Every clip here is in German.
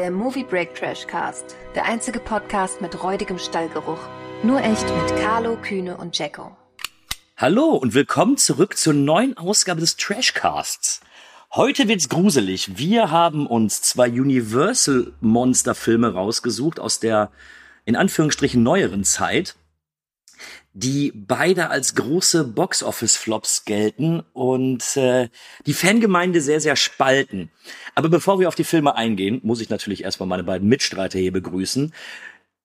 der Movie Break Trash Cast. Der einzige Podcast mit räudigem Stallgeruch. Nur echt mit Carlo, Kühne und Jacko. Hallo und willkommen zurück zur neuen Ausgabe des Trashcasts. Heute wird's gruselig. Wir haben uns zwei Universal Monster Filme rausgesucht aus der in Anführungsstrichen neueren Zeit die beide als große Box-Office-Flops gelten und äh, die Fangemeinde sehr, sehr spalten. Aber bevor wir auf die Filme eingehen, muss ich natürlich erstmal meine beiden Mitstreiter hier begrüßen.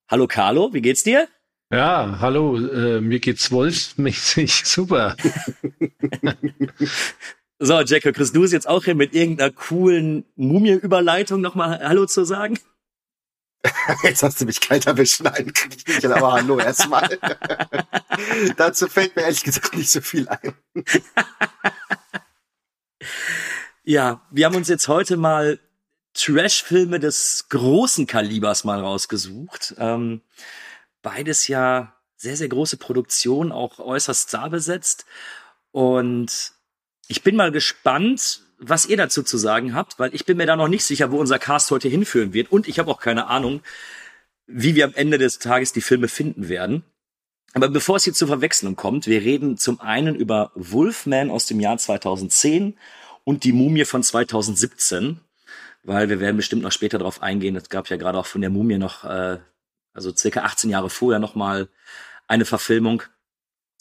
Hallo Carlo, wie geht's dir? Ja, hallo, äh, mir geht's wolfsmäßig super. so, Jacko, kriegst du es jetzt auch hin, mit irgendeiner coolen Mumie-Überleitung nochmal Hallo zu sagen? Jetzt hast du mich kalt erwischt. Nein, aber hallo erstmal. Dazu fällt mir ehrlich gesagt nicht so viel ein. ja, wir haben uns jetzt heute mal Trash-Filme des großen Kalibers mal rausgesucht. Ähm, beides ja sehr, sehr große Produktionen, auch äußerst starbesetzt. Und ich bin mal gespannt, was ihr dazu zu sagen habt, weil ich bin mir da noch nicht sicher, wo unser Cast heute hinführen wird. Und ich habe auch keine Ahnung, wie wir am Ende des Tages die Filme finden werden. Aber bevor es hier zur Verwechslung kommt, wir reden zum einen über Wolfman aus dem Jahr 2010 und die Mumie von 2017, weil wir werden bestimmt noch später darauf eingehen. Es gab ja gerade auch von der Mumie noch, äh, also circa 18 Jahre vorher noch mal eine Verfilmung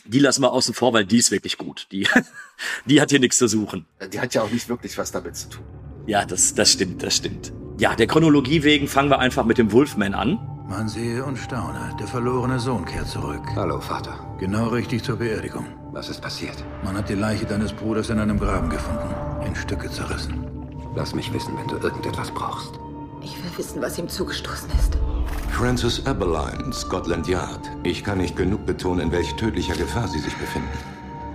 die lassen wir außen vor, weil die ist wirklich gut. Die, die hat hier nichts zu suchen. Die hat ja auch nicht wirklich was damit zu tun. Ja, das, das stimmt, das stimmt. Ja, der Chronologie wegen fangen wir einfach mit dem Wolfman an. Man sehe und staune. Der verlorene Sohn kehrt zurück. Hallo, Vater. Genau richtig zur Beerdigung. Was ist passiert? Man hat die Leiche deines Bruders in einem Graben gefunden. In Stücke zerrissen. Lass mich wissen, wenn du irgendetwas brauchst. Ich will wissen, was ihm zugestoßen ist. Francis Eberline, Scotland Yard. Ich kann nicht genug betonen, in welch tödlicher Gefahr Sie sich befinden.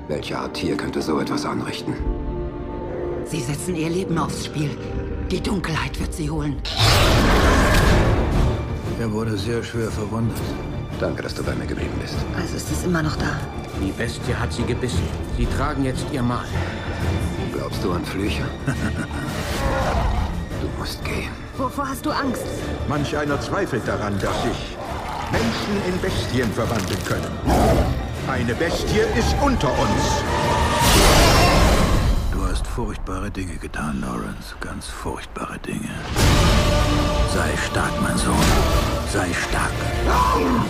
Welche Art Tier könnte so etwas anrichten? Sie setzen ihr Leben aufs Spiel. Die Dunkelheit wird sie holen. Er wurde sehr schwer verwundet. Danke, dass du bei mir geblieben bist. Also ist es immer noch da. Die Bestie hat sie gebissen. Sie tragen jetzt ihr Mal. Glaubst du an Flüche? du musst gehen. Wovor hast du Angst? Manch einer zweifelt daran, dass sich Menschen in Bestien verwandeln können. Eine Bestie ist unter uns. Du hast furchtbare Dinge getan, Lawrence. Ganz furchtbare Dinge. Sei stark, mein Sohn. Sei stark.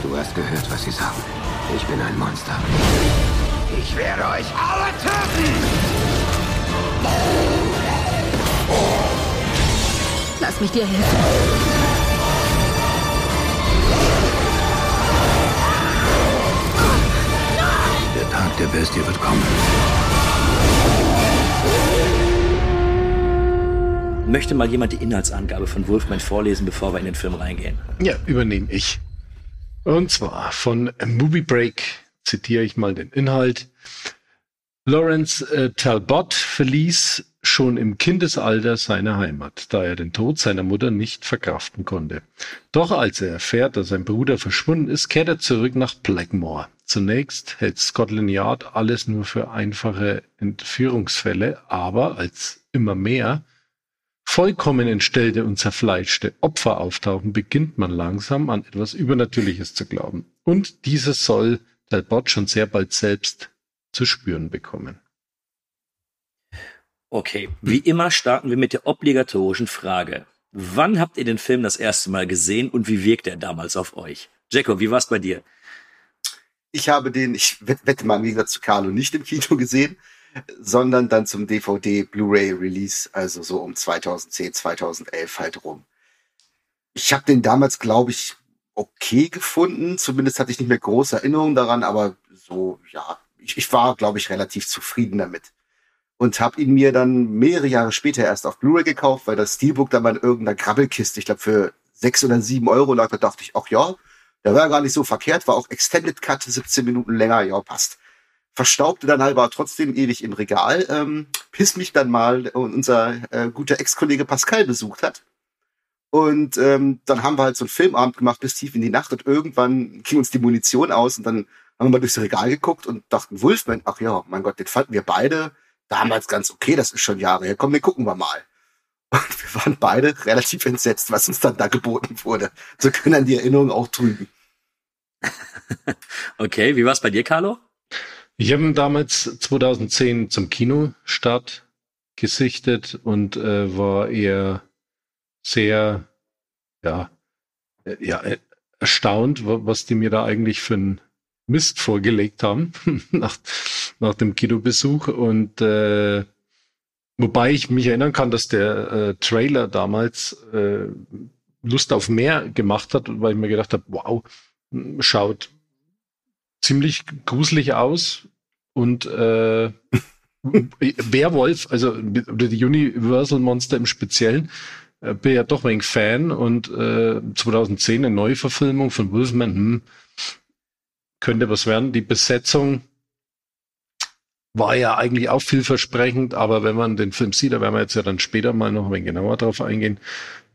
Du hast gehört, was sie sagen. Ich bin ein Monster. Ich werde euch alle töten! Lass mich dir helfen. Der Tag der Bestie wird kommen. Möchte mal jemand die Inhaltsangabe von Wolfman vorlesen, bevor wir in den Film reingehen? Ja, übernehme ich. Und zwar von Movie Break zitiere ich mal den Inhalt. Lawrence äh, Talbot verließ schon im Kindesalter seine Heimat, da er den Tod seiner Mutter nicht verkraften konnte. Doch als er erfährt, dass sein Bruder verschwunden ist, kehrt er zurück nach Blackmore. Zunächst hält Scotland Yard alles nur für einfache Entführungsfälle, aber als immer mehr vollkommen entstellte und zerfleischte Opfer auftauchen, beginnt man langsam an etwas Übernatürliches zu glauben. Und dieses soll Talbot schon sehr bald selbst zu spüren bekommen. Okay, wie immer starten wir mit der obligatorischen Frage. Wann habt ihr den Film das erste Mal gesehen und wie wirkt er damals auf euch? Jacko, wie war's bei dir? Ich habe den, ich wette mal im Gegensatz zu Carlo, nicht im Kino gesehen, sondern dann zum DVD Blu-ray Release, also so um 2010, 2011 halt rum. Ich habe den damals, glaube ich, okay gefunden. Zumindest hatte ich nicht mehr große Erinnerungen daran, aber so, ja, ich, ich war, glaube ich, relativ zufrieden damit und habe ihn mir dann mehrere Jahre später erst auf Blu-ray gekauft, weil das Steelbook dann mal in irgendeiner Grabbelkiste, ich glaube für sechs oder sieben Euro lag, da dachte ich, ach ja, der war gar nicht so verkehrt, war auch Extended Cut, 17 Minuten länger, ja, passt. Verstaubte dann halt aber trotzdem ewig im Regal, ähm, bis mich dann mal unser äh, guter Ex-Kollege Pascal besucht hat. Und ähm, dann haben wir halt so einen Filmabend gemacht bis tief in die Nacht und irgendwann ging uns die Munition aus und dann haben wir mal durchs Regal geguckt und dachten, Wolfman, ach ja, mein Gott, den fanden wir beide damals ganz okay, das ist schon Jahre her. Komm, wir gucken wir mal. Und wir waren beide relativ entsetzt, was uns dann da geboten wurde. So können dann die Erinnerungen auch trügen. okay, wie war es bei dir, Carlo? Ich habe ihn damals 2010 zum Kinostart gesichtet und äh, war eher sehr, ja, äh, ja, äh, erstaunt, was die mir da eigentlich für einen Mist vorgelegt haben nach, nach dem Kinobesuch. Und äh, wobei ich mich erinnern kann, dass der äh, Trailer damals äh, Lust auf mehr gemacht hat, weil ich mir gedacht habe, wow, schaut ziemlich gruselig aus und äh, Werwolf, also die Universal Monster im Speziellen, äh, bin ja doch ein wenig Fan und äh, 2010 eine Neuverfilmung von Wolfman, hm, könnte was werden. Die Besetzung war ja eigentlich auch vielversprechend, aber wenn man den Film sieht, da werden wir jetzt ja dann später mal noch ein wenig genauer drauf eingehen,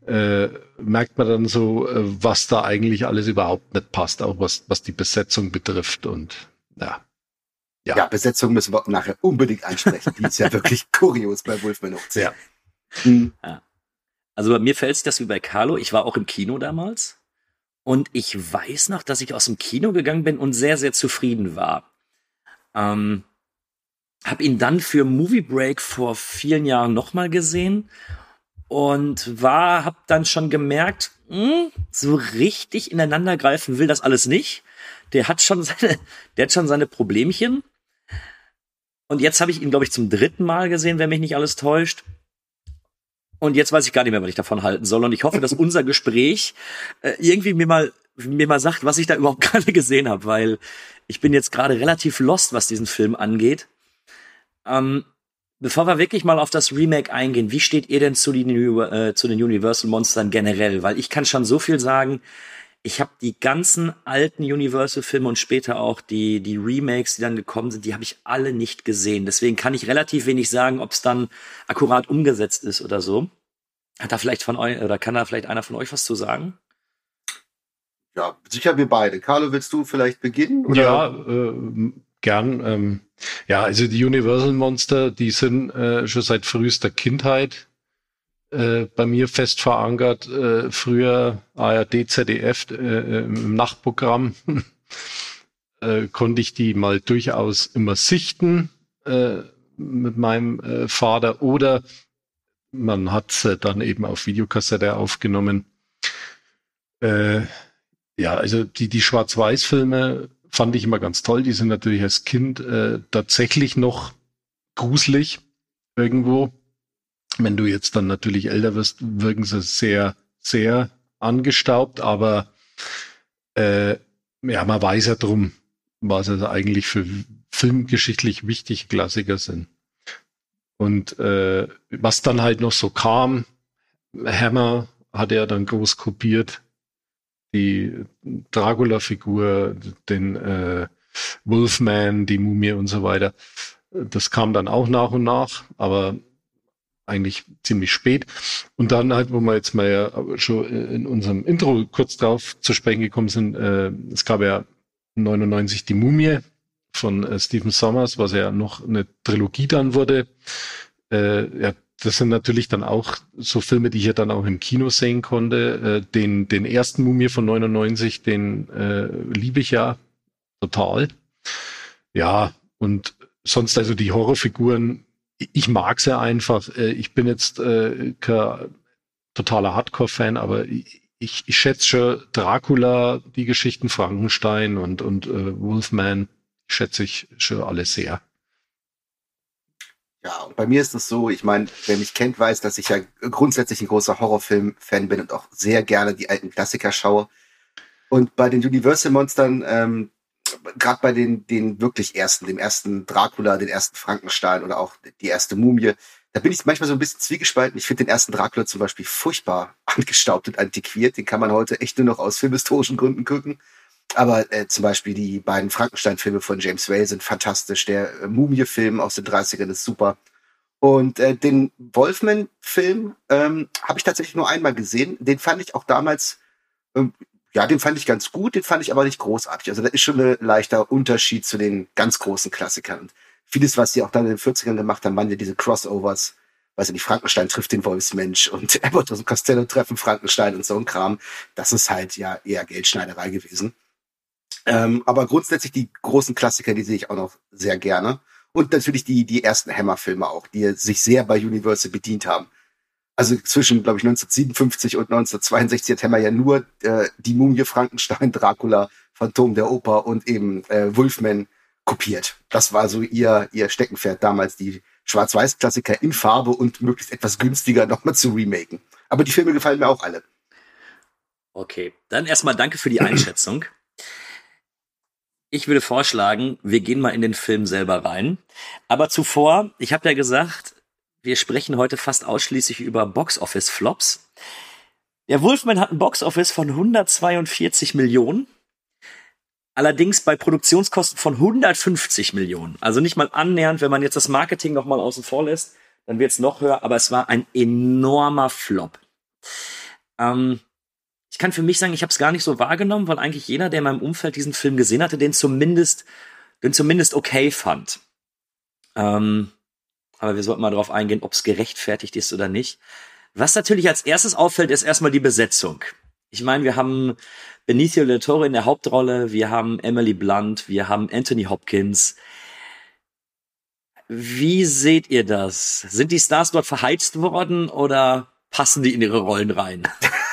äh, merkt man dann so, äh, was da eigentlich alles überhaupt nicht passt, auch was, was die Besetzung betrifft und ja. Ja. ja, Besetzung müssen wir nachher unbedingt ansprechen. Die ist ja wirklich kurios bei Wolfman hoch Ja. Hm. ja. Also bei mir fällt es das wie bei Carlo. Ich war auch im Kino damals. Und ich weiß noch, dass ich aus dem Kino gegangen bin und sehr, sehr zufrieden war. Ähm, hab ihn dann für Movie Break vor vielen Jahren nochmal gesehen und war, hab dann schon gemerkt, mh, hm, so richtig ineinander greifen will das alles nicht. Der hat schon seine, der hat schon seine Problemchen. Und jetzt habe ich ihn, glaube ich, zum dritten Mal gesehen, wenn mich nicht alles täuscht. Und jetzt weiß ich gar nicht mehr, was ich davon halten soll. Und ich hoffe, dass unser Gespräch äh, irgendwie mir mal mir mal sagt, was ich da überhaupt gerade gesehen habe, weil ich bin jetzt gerade relativ lost, was diesen Film angeht. Ähm, bevor wir wirklich mal auf das Remake eingehen, wie steht ihr denn zu den, äh, zu den Universal Monstern generell? Weil ich kann schon so viel sagen. Ich habe die ganzen alten Universal-Filme und später auch die, die Remakes, die dann gekommen sind, die habe ich alle nicht gesehen. Deswegen kann ich relativ wenig sagen, ob es dann akkurat umgesetzt ist oder so. Hat da vielleicht von euch, oder kann da vielleicht einer von euch was zu sagen? Ja, sicher wir beide. Carlo, willst du vielleicht beginnen? Oder? Ja, äh, gern. Ähm, ja, also die Universal Monster, die sind äh, schon seit frühester Kindheit äh, bei mir fest verankert. Äh, früher ARD, ZDF äh, äh, im Nachtprogramm äh, konnte ich die mal durchaus immer sichten mit meinem Vater oder man hat äh, dann eben auf Videokassette aufgenommen. Ja, also die, die Schwarz-Weiß-Filme fand ich immer ganz toll. Die sind natürlich als Kind äh, tatsächlich noch gruselig irgendwo. Wenn du jetzt dann natürlich älter wirst, wirken sie sehr, sehr angestaubt, aber äh, ja, man weiß ja drum, was also eigentlich für filmgeschichtlich wichtige Klassiker sind. Und äh, was dann halt noch so kam, Hammer hat er dann groß kopiert, die Dracula-Figur, den äh, Wolfman, die Mumie und so weiter. Das kam dann auch nach und nach, aber eigentlich ziemlich spät. Und dann halt, wo wir jetzt mal ja schon in unserem Intro kurz drauf zu sprechen gekommen sind, äh, es gab ja 99 die Mumie von äh, Stephen Sommers, was ja noch eine Trilogie dann wurde. Äh, ja, das sind natürlich dann auch so Filme, die ich ja dann auch im Kino sehen konnte. Äh, den, den ersten Mumie von 99, den äh, liebe ich ja total. Ja, und sonst also die Horrorfiguren ich mag sie einfach. Äh, ich bin jetzt äh, kein totaler Hardcore-Fan, aber ich, ich schätze schon Dracula, die Geschichten Frankenstein und, und äh, Wolfman schätze ich schon alle sehr. Ja, und bei mir ist es so, ich meine, wer mich kennt, weiß, dass ich ja grundsätzlich ein großer Horrorfilm-Fan bin und auch sehr gerne die alten Klassiker schaue. Und bei den Universal-Monstern, ähm, gerade bei den, den wirklich ersten, dem ersten Dracula, den ersten Frankenstein oder auch die erste Mumie, da bin ich manchmal so ein bisschen zwiegespalten. Ich finde den ersten Dracula zum Beispiel furchtbar angestaubt und antiquiert. Den kann man heute echt nur noch aus filmhistorischen Gründen gucken. Aber äh, zum Beispiel die beiden Frankenstein-Filme von James Whale sind fantastisch. Der äh, Mumie-Film aus den 30ern ist super. Und äh, den Wolfman-Film ähm, habe ich tatsächlich nur einmal gesehen. Den fand ich auch damals ähm, ja, den fand ich ganz gut, den fand ich aber nicht großartig. Also da ist schon ein leichter Unterschied zu den ganz großen Klassikern. Und vieles, was sie auch dann in den 40ern gemacht haben, waren ja diese Crossovers weiß ich nicht, Frankenstein trifft den Wolfsmensch und Abbott und Costello treffen Frankenstein und so ein Kram. Das ist halt ja eher Geldschneiderei gewesen. Ähm, aber grundsätzlich die großen Klassiker, die sehe ich auch noch sehr gerne. Und natürlich die, die ersten Hammer-Filme auch, die sich sehr bei Universal bedient haben. Also zwischen, glaube ich, 1957 und 1962 hat Hammer ja nur äh, die Mumie Frankenstein, Dracula, Phantom der Oper und eben äh, Wolfman kopiert. Das war so ihr, ihr Steckenpferd damals, die Schwarz-Weiß-Klassiker in Farbe und möglichst etwas günstiger nochmal zu remaken. Aber die Filme gefallen mir auch alle. Okay, dann erstmal danke für die Einschätzung. Ich würde vorschlagen, wir gehen mal in den Film selber rein. Aber zuvor, ich habe ja gesagt, wir sprechen heute fast ausschließlich über Box-Office-Flops. Der Wolfman hat ein Box-Office von 142 Millionen. Allerdings bei Produktionskosten von 150 Millionen. Also nicht mal annähernd, wenn man jetzt das Marketing noch mal außen vor lässt, dann wird es noch höher, aber es war ein enormer Flop. Ähm, ich kann für mich sagen, ich habe es gar nicht so wahrgenommen, weil eigentlich jeder, der in meinem Umfeld diesen Film gesehen hatte, den zumindest, den zumindest okay fand. Ähm, aber wir sollten mal darauf eingehen, ob es gerechtfertigt ist oder nicht. Was natürlich als erstes auffällt, ist erstmal die Besetzung. Ich meine, wir haben Benicio del Toro in der Hauptrolle, wir haben Emily Blunt, wir haben Anthony Hopkins. Wie seht ihr das? Sind die Stars dort verheizt worden oder passen die in ihre Rollen rein?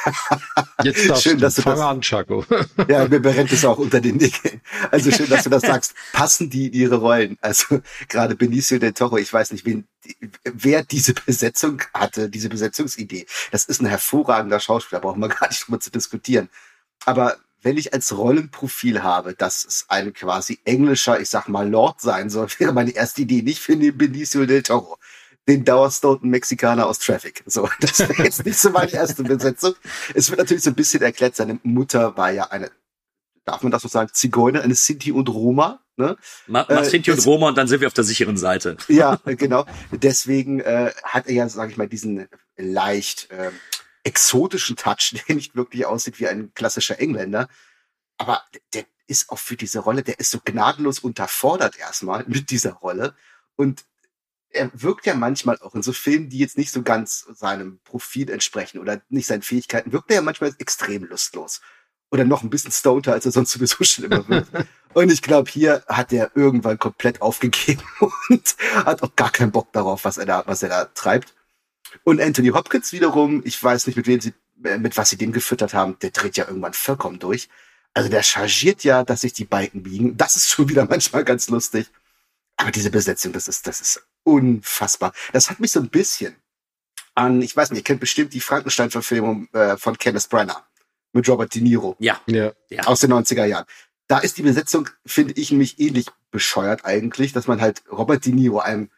Jetzt darfst schön, dass du das, an, Chaco. ja, mir brennt es auch unter den Nägeln. Also schön, dass du das sagst. Passen die in ihre Rollen? Also gerade Benicio del Toro, ich weiß nicht, wen, wer diese Besetzung hatte, diese Besetzungsidee. Das ist ein hervorragender Schauspieler, brauchen wir gar nicht drüber zu diskutieren. Aber wenn ich als Rollenprofil habe, dass es ein quasi englischer, ich sag mal Lord sein soll, wäre meine erste Idee nicht für den Benicio del Toro den dauerstoten Mexikaner aus Traffic. So, das wäre jetzt nicht so meine erste Besetzung. Es wird natürlich so ein bisschen erklärt, seine Mutter war ja eine, darf man das so sagen, Zigeuner, eine Sinti und Roma. Ne? Mach, mach äh, Sinti und Roma und dann sind wir auf der sicheren Seite. Ja, genau. Deswegen äh, hat er ja, sage ich mal, diesen leicht äh, exotischen Touch, der nicht wirklich aussieht wie ein klassischer Engländer. Aber der ist auch für diese Rolle, der ist so gnadenlos unterfordert erstmal mit dieser Rolle. Und er wirkt ja manchmal auch in so Filmen, die jetzt nicht so ganz seinem Profil entsprechen oder nicht seinen Fähigkeiten, wirkt er ja manchmal extrem lustlos. Oder noch ein bisschen stonter, als er sonst sowieso schon immer wird. und ich glaube, hier hat er irgendwann komplett aufgegeben und hat auch gar keinen Bock darauf, was er da, was er da treibt. Und Anthony Hopkins wiederum, ich weiß nicht, mit wem sie, äh, mit was sie den gefüttert haben, der dreht ja irgendwann vollkommen durch. Also der chargiert ja, dass sich die Balken biegen. Das ist schon wieder manchmal ganz lustig. Aber diese Besetzung, das ist, das ist unfassbar. Das hat mich so ein bisschen an, ich weiß nicht, ihr kennt bestimmt die Frankenstein-Verfilmung äh, von Kenneth Brenner mit Robert De Niro. Ja. ja. Aus den 90er Jahren. Da ist die Besetzung, finde ich, nämlich ähnlich bescheuert eigentlich, dass man halt Robert De Niro, einem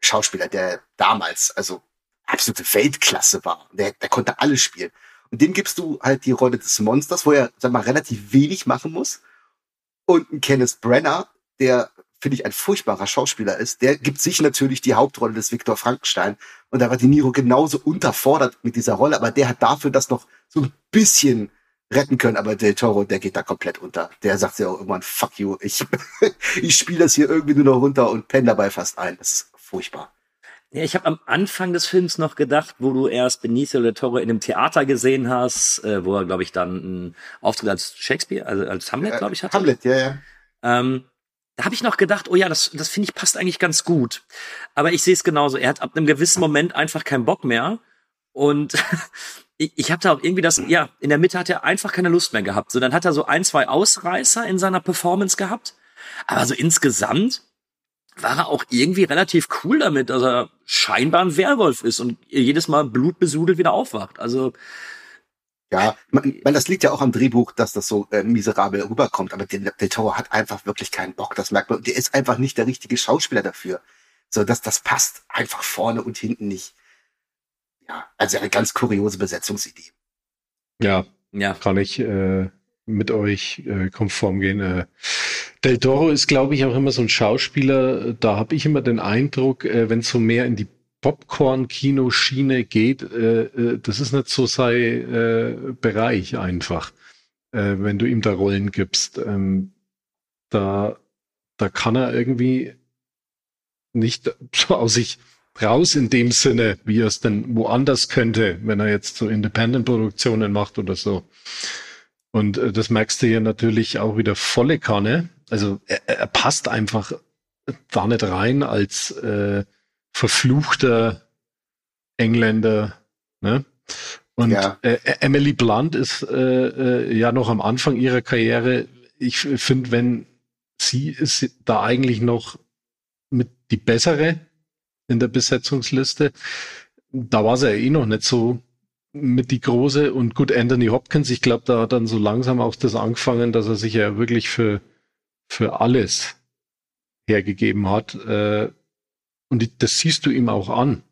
Schauspieler, der damals, also absolute Weltklasse war, der, der konnte alles spielen. Und dem gibst du halt die Rolle des Monsters, wo er, sag mal, relativ wenig machen muss. Und ein Kenneth Brenner, der finde ich, ein furchtbarer Schauspieler ist, der gibt sich natürlich die Hauptrolle des Viktor Frankenstein. Und da war De Niro genauso unterfordert mit dieser Rolle, aber der hat dafür das noch so ein bisschen retten können, aber Del Toro, der geht da komplett unter. Der sagt ja auch irgendwann, fuck you, ich, ich spiele das hier irgendwie nur noch runter und penne dabei fast ein. Das ist furchtbar. Ja, ich habe am Anfang des Films noch gedacht, wo du erst Benicio del Toro in einem Theater gesehen hast, äh, wo er, glaube ich, dann einen Auftritt als Shakespeare, also als Hamlet, glaube ich, hatte. Hamlet, ja, ja. Ähm, da habe ich noch gedacht, oh ja, das, das finde ich passt eigentlich ganz gut. Aber ich sehe es genauso. Er hat ab einem gewissen Moment einfach keinen Bock mehr. Und ich, ich habe da auch irgendwie das, ja, in der Mitte hat er einfach keine Lust mehr gehabt. So, dann hat er so ein, zwei Ausreißer in seiner Performance gehabt. Aber so insgesamt war er auch irgendwie relativ cool damit, dass er scheinbar ein Werwolf ist und jedes Mal blutbesudelt wieder aufwacht. Also ja, man, man, das liegt ja auch am Drehbuch, dass das so äh, miserabel rüberkommt, aber Del, Del Toro hat einfach wirklich keinen Bock, das merkt man. Der ist einfach nicht der richtige Schauspieler dafür. So, das, das passt einfach vorne und hinten nicht. Ja, also eine ganz kuriose Besetzungsidee. Ja, ja. kann ich äh, mit euch äh, konform gehen. Äh, Del Toro ist, glaube ich, auch immer so ein Schauspieler, da habe ich immer den Eindruck, äh, wenn es so mehr in die Popcorn-Kino-Schiene geht, äh, äh, das ist nicht so sein äh, Bereich einfach, äh, wenn du ihm da Rollen gibst. Ähm, da, da kann er irgendwie nicht so aus sich raus in dem Sinne, wie er es denn woanders könnte, wenn er jetzt so Independent-Produktionen macht oder so. Und äh, das merkst du hier natürlich auch wieder volle Kanne. Also er, er passt einfach da nicht rein als äh, verfluchter Engländer. Ne? Und ja. äh, Emily Blunt ist äh, äh, ja noch am Anfang ihrer Karriere. Ich finde, wenn sie ist da eigentlich noch mit die bessere in der Besetzungsliste. Da war sie ja eh noch nicht so mit die große und gut Anthony Hopkins. Ich glaube, da hat dann so langsam auch das angefangen, dass er sich ja wirklich für für alles hergegeben hat. Äh, und das siehst du ihm auch an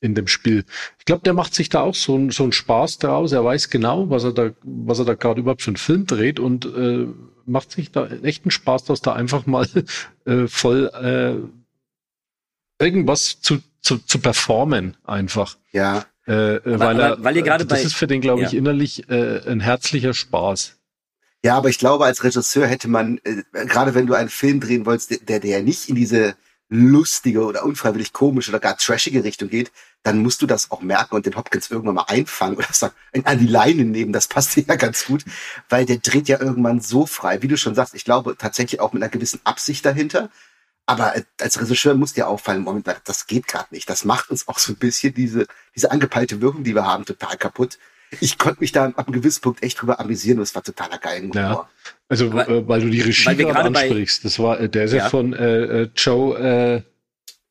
in dem Spiel. Ich glaube, der macht sich da auch so, so einen Spaß draus. Er weiß genau, was er da, was er da gerade überhaupt für einen Film dreht und äh, macht sich da echt einen Spaß, dass da einfach mal äh, voll äh, irgendwas zu, zu, zu performen einfach. Ja. Äh, äh weil, weil, er, weil ihr gerade das bei, ist für den, glaube ich, innerlich äh, ein herzlicher Spaß. Ja, aber ich glaube, als Regisseur hätte man, äh, gerade wenn du einen Film drehen wolltest, der, der nicht in diese lustige oder unfreiwillig komische oder gar trashige Richtung geht, dann musst du das auch merken und den Hopkins irgendwann mal einfangen oder sagen, an die Leine nehmen. Das passt ja ganz gut, weil der dreht ja irgendwann so frei, wie du schon sagst. Ich glaube tatsächlich auch mit einer gewissen Absicht dahinter. Aber als Regisseur muss dir auffallen, Moment, das geht gerade nicht. Das macht uns auch so ein bisschen diese, diese angepeilte Wirkung, die wir haben, total kaputt ich konnte mich da ab einem gewissen Punkt echt drüber amüsieren und es war totaler geil. Ja. Also weil, äh, weil du die Regie gerade ansprichst, das war äh, der ist ja, ja von äh, äh Joe äh,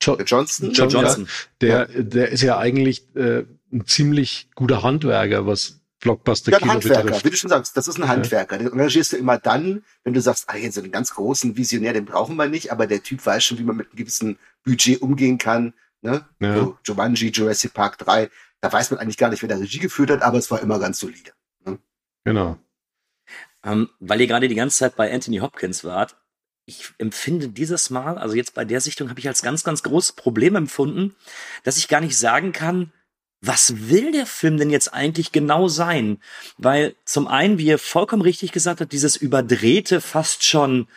jo Johnson, Joe Johnson. Ja, der der ist ja eigentlich äh, ein ziemlich guter Handwerker, was Blockbuster ja, ein Handwerker, betrifft. wie du schon sagst, das ist ein Handwerker. Den engagierst du immer dann, wenn du sagst, ah, jetzt so einen ganz großen Visionär, den brauchen wir nicht, aber der Typ weiß schon, wie man mit einem gewissen Budget umgehen kann. Ne? Ja. So, Jumanji, Jurassic Park 3, da weiß man eigentlich gar nicht, wer der Regie geführt hat, aber es war immer ganz solide. Ne? Genau. Ähm, weil ihr gerade die ganze Zeit bei Anthony Hopkins wart, ich empfinde dieses Mal, also jetzt bei der Sichtung, habe ich als ganz, ganz großes Problem empfunden, dass ich gar nicht sagen kann, was will der Film denn jetzt eigentlich genau sein? Weil zum einen, wie ihr vollkommen richtig gesagt habt, dieses überdrehte, fast schon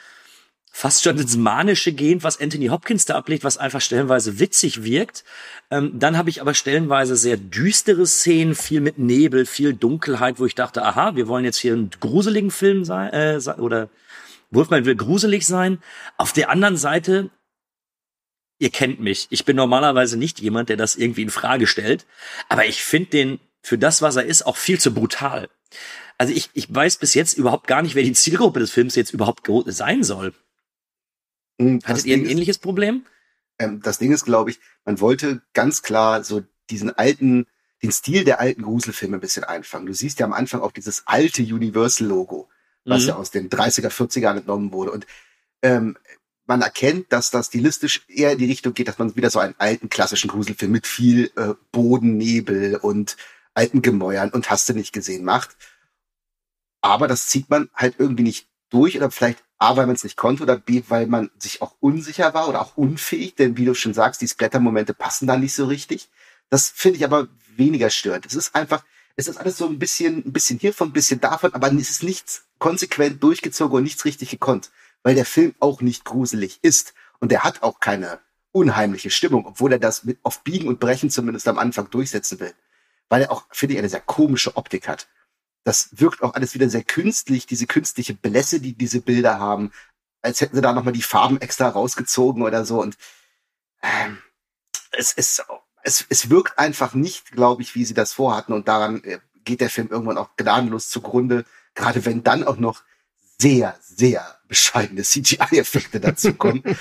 fast schon ins Manische gehend, was Anthony Hopkins da ablegt, was einfach stellenweise witzig wirkt. Ähm, dann habe ich aber stellenweise sehr düstere Szenen, viel mit Nebel, viel Dunkelheit, wo ich dachte, aha, wir wollen jetzt hier einen gruseligen Film sein, äh, oder Wolfman will gruselig sein. Auf der anderen Seite, ihr kennt mich, ich bin normalerweise nicht jemand, der das irgendwie in Frage stellt, aber ich finde den für das, was er ist, auch viel zu brutal. Also ich, ich weiß bis jetzt überhaupt gar nicht, wer die Zielgruppe des Films jetzt überhaupt sein soll. Hm, Hattet ihr ein ähnliches ist, Problem? Ähm, das Ding ist, glaube ich, man wollte ganz klar so diesen alten, den Stil der alten Gruselfilme ein bisschen einfangen. Du siehst ja am Anfang auch dieses alte Universal-Logo, was mhm. ja aus den 30er, 40er entnommen wurde. Und ähm, man erkennt, dass das stilistisch eher in die Richtung geht, dass man wieder so einen alten klassischen Gruselfilm mit viel äh, Bodennebel und alten Gemäuern und hast du nicht gesehen macht. Aber das zieht man halt irgendwie nicht durch oder vielleicht A, weil man es nicht konnte oder B, weil man sich auch unsicher war oder auch unfähig, denn wie du schon sagst, die Splatter-Momente passen da nicht so richtig. Das finde ich aber weniger störend. Es ist einfach, es ist alles so ein bisschen, ein bisschen hiervon, ein bisschen davon, aber es ist nichts konsequent durchgezogen und nichts richtig gekonnt, weil der Film auch nicht gruselig ist und der hat auch keine unheimliche Stimmung, obwohl er das mit auf Biegen und Brechen zumindest am Anfang durchsetzen will, weil er auch, finde ich, eine sehr komische Optik hat das wirkt auch alles wieder sehr künstlich, diese künstliche Blässe, die diese Bilder haben, als hätten sie da nochmal die Farben extra rausgezogen oder so. Und ähm, es, es, es, es wirkt einfach nicht, glaube ich, wie sie das vorhatten. Und daran äh, geht der Film irgendwann auch gnadenlos zugrunde, gerade wenn dann auch noch sehr, sehr bescheidene CGI-Effekte dazu kommen.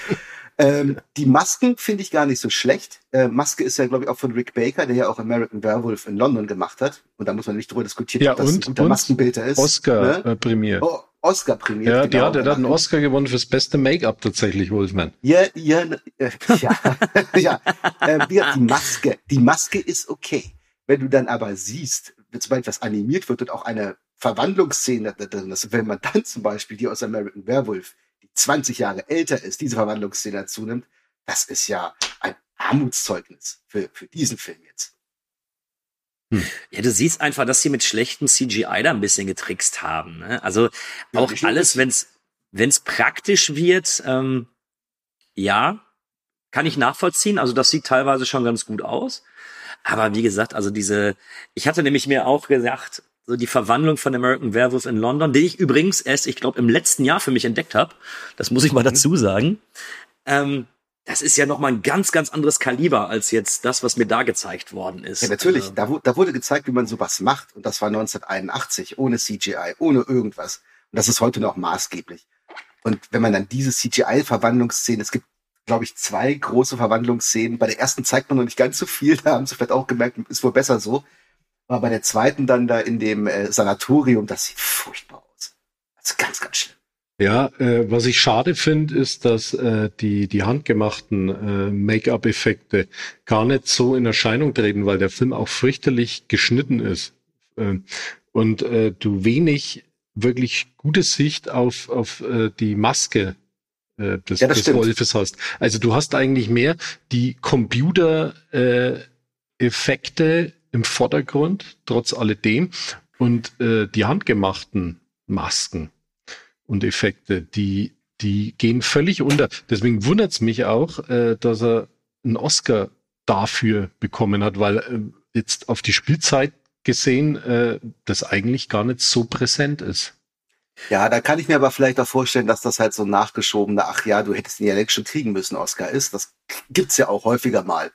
Ähm, die Masken finde ich gar nicht so schlecht. Äh, Maske ist ja, glaube ich, auch von Rick Baker, der ja auch American Werewolf in London gemacht hat. Und da muss man nicht drüber diskutieren, ja, ob das und, ein guter Maskenbilder ist. Oscar ne? äh, prämiert. Oh, Oscar prämiert. Ja, genau. der, der hat einen Oscar gewonnen fürs beste Make-up tatsächlich, Wolfman. Ja, ja, äh, ja, ja. Äh, die Maske, die Maske ist okay. Wenn du dann aber siehst, sobald was animiert wird und auch eine Verwandlungsszene da drin ist, wenn man dann zum Beispiel die aus American Werewolf 20 Jahre älter ist, diese Verwandlungsszene zunimmt, das ist ja ein Armutszeugnis für, für diesen Film jetzt. Hm. Ja, du siehst einfach, dass sie mit schlechtem CGI da ein bisschen getrickst haben. Ne? Also auch ja, alles, wenn's wenn's praktisch wird, ähm, ja, kann ich nachvollziehen. Also das sieht teilweise schon ganz gut aus. Aber wie gesagt, also diese, ich hatte nämlich mir auch gesagt, so die Verwandlung von American Werewolf in London, die ich übrigens erst, ich glaube, im letzten Jahr für mich entdeckt habe. Das muss ich mal mhm. dazu sagen. Ähm, das ist ja noch mal ein ganz, ganz anderes Kaliber als jetzt das, was mir da gezeigt worden ist. Ja, natürlich. Also, da, da, wurde gezeigt, wie man sowas macht. Und das war 1981, ohne CGI, ohne irgendwas. Und das ist heute noch maßgeblich. Und wenn man dann diese CGI-Verwandlungsszene, es gibt, glaube ich, zwei große Verwandlungsszenen. Bei der ersten zeigt man noch nicht ganz so viel, da haben sie vielleicht auch gemerkt, ist wohl besser so. Aber bei der zweiten dann da in dem äh, Sanatorium, das sieht furchtbar aus. Also ganz, ganz schlimm. Ja, äh, was ich schade finde, ist, dass äh, die, die handgemachten äh, Make-up-Effekte gar nicht so in Erscheinung treten, weil der Film auch fürchterlich geschnitten ist. Äh, und äh, du wenig wirklich gute Sicht auf, auf äh, die Maske äh, des, ja, des Wolfes hast. Also du hast eigentlich mehr die Computer-Effekte äh, im Vordergrund, trotz alledem, und äh, die handgemachten Masken und Effekte, die, die gehen völlig unter. Deswegen wundert es mich auch, äh, dass er einen Oscar dafür bekommen hat, weil äh, jetzt auf die Spielzeit gesehen, äh, das eigentlich gar nicht so präsent ist. Ja, da kann ich mir aber vielleicht auch vorstellen, dass das halt so nachgeschobener, ach ja, du hättest ihn ja längst schon kriegen müssen, Oscar ist. Das gibt's ja auch häufiger mal,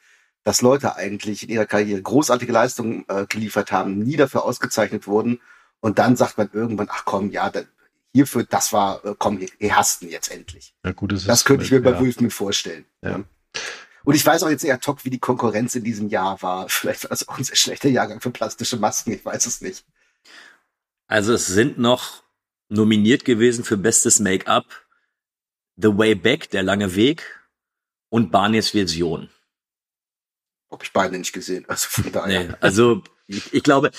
dass Leute eigentlich in ihrer Karriere großartige Leistungen äh, geliefert haben, nie dafür ausgezeichnet wurden. Und dann sagt man irgendwann, ach komm, ja, da, hierfür, das war, äh, komm, ihr hasst ihn jetzt endlich. Ja, gut, das, das könnte ich mir ja. bei Wolfman vorstellen. Ja. Und ich weiß auch jetzt eher Tock, wie die Konkurrenz in diesem Jahr war. Vielleicht war das auch ein sehr schlechter Jahrgang für plastische Masken, ich weiß es nicht. Also es sind noch nominiert gewesen für bestes Make-up The Way Back, der lange Weg und Barneys Version. Hab ich beide nicht gesehen, also von daher. Nee, also ich, ich glaube,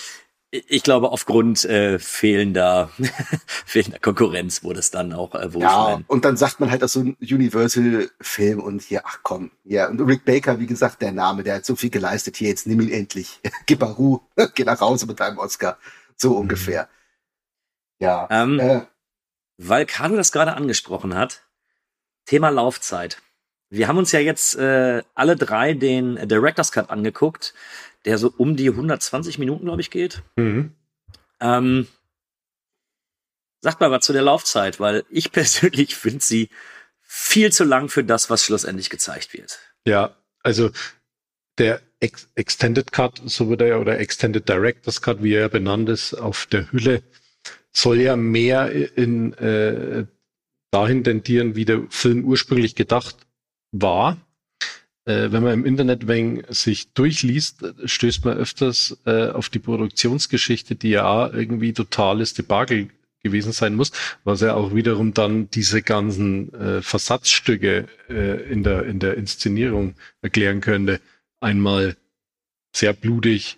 ich glaube, aufgrund äh, fehlender, fehlender Konkurrenz wurde es dann auch äh, Ja, und dann sagt man halt aus so ein Universal-Film und hier, ach komm, ja. Und Rick Baker, wie gesagt, der Name, der hat so viel geleistet, hier, jetzt nimm ihn endlich. Gib Baru, geh nach Hause mit deinem Oscar. So mhm. ungefähr. Ja. Ähm, äh, weil Carlo das gerade angesprochen hat, Thema Laufzeit. Wir haben uns ja jetzt äh, alle drei den Director's Cut angeguckt der so um die 120 Minuten, glaube ich, geht. Mhm. Ähm, sagt mal was zu der Laufzeit, weil ich persönlich finde sie viel zu lang für das, was schlussendlich gezeigt wird. Ja, also der Ex Extended Cut, so wird er ja, oder Extended Director's Cut, wie er benannt ist, auf der Hülle, soll ja mehr in äh, dahin tendieren, wie der Film ursprünglich gedacht war äh, wenn man im Internet wegen sich durchliest, stößt man öfters äh, auf die Produktionsgeschichte, die ja irgendwie totales Debakel gewesen sein muss, was ja auch wiederum dann diese ganzen äh, Versatzstücke äh, in, der, in der Inszenierung erklären könnte. Einmal sehr blutig,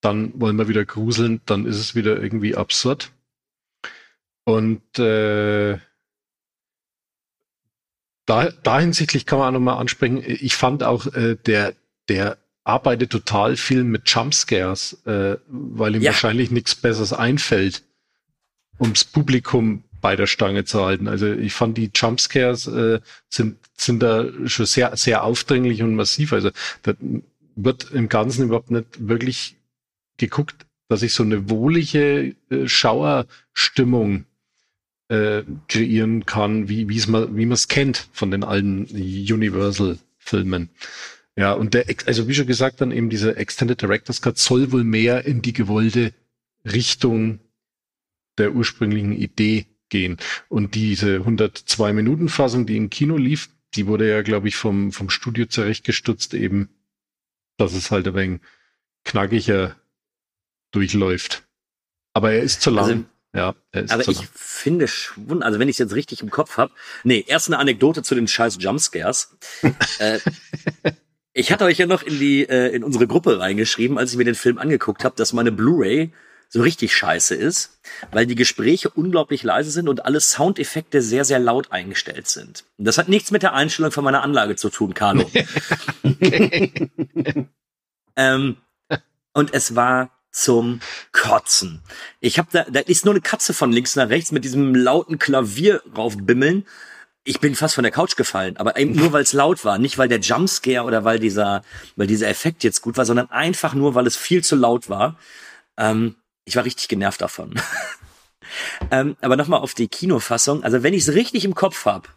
dann wollen wir wieder gruseln, dann ist es wieder irgendwie absurd. Und äh, da, da hinsichtlich kann man auch nochmal ansprechen, ich fand auch, äh, der, der arbeitet total viel mit Jumpscares, äh, weil ihm ja. wahrscheinlich nichts Besseres einfällt, ums Publikum bei der Stange zu halten. Also ich fand die Jumpscares äh, sind, sind da schon sehr, sehr aufdringlich und massiv. Also da wird im Ganzen überhaupt nicht wirklich geguckt, dass ich so eine wohlige äh, Schauerstimmung äh, kreieren kann, wie wie es man wie man es kennt von den alten Universal-Filmen. Ja, und der, also wie schon gesagt, dann eben dieser Extended Director's Cut soll wohl mehr in die gewollte Richtung der ursprünglichen Idee gehen. Und diese 102 Minuten Fassung, die im Kino lief, die wurde ja, glaube ich, vom, vom Studio zurechtgestutzt eben, dass es halt ein wenig knackiger durchläuft. Aber er ist zu lang. Also, ja, aber ich finde schon, also wenn ich es jetzt richtig im Kopf habe, nee, erst eine Anekdote zu den scheiß Jumpscares. äh, ich hatte euch ja noch in die äh, in unsere Gruppe reingeschrieben, als ich mir den Film angeguckt habe, dass meine Blu-ray so richtig scheiße ist, weil die Gespräche unglaublich leise sind und alle Soundeffekte sehr sehr laut eingestellt sind. Und das hat nichts mit der Einstellung von meiner Anlage zu tun, Carlo. ähm, und es war zum Kotzen. Ich habe da, da ist nur eine Katze von links nach rechts mit diesem lauten Klavier raufbimmeln. ich bin fast von der Couch gefallen, aber eben nur weil es laut war, nicht weil der Jumpscare oder weil dieser, weil dieser Effekt jetzt gut war, sondern einfach nur, weil es viel zu laut war. Ähm, ich war richtig genervt davon. ähm, aber nochmal auf die Kinofassung. Also wenn ich es richtig im Kopf hab,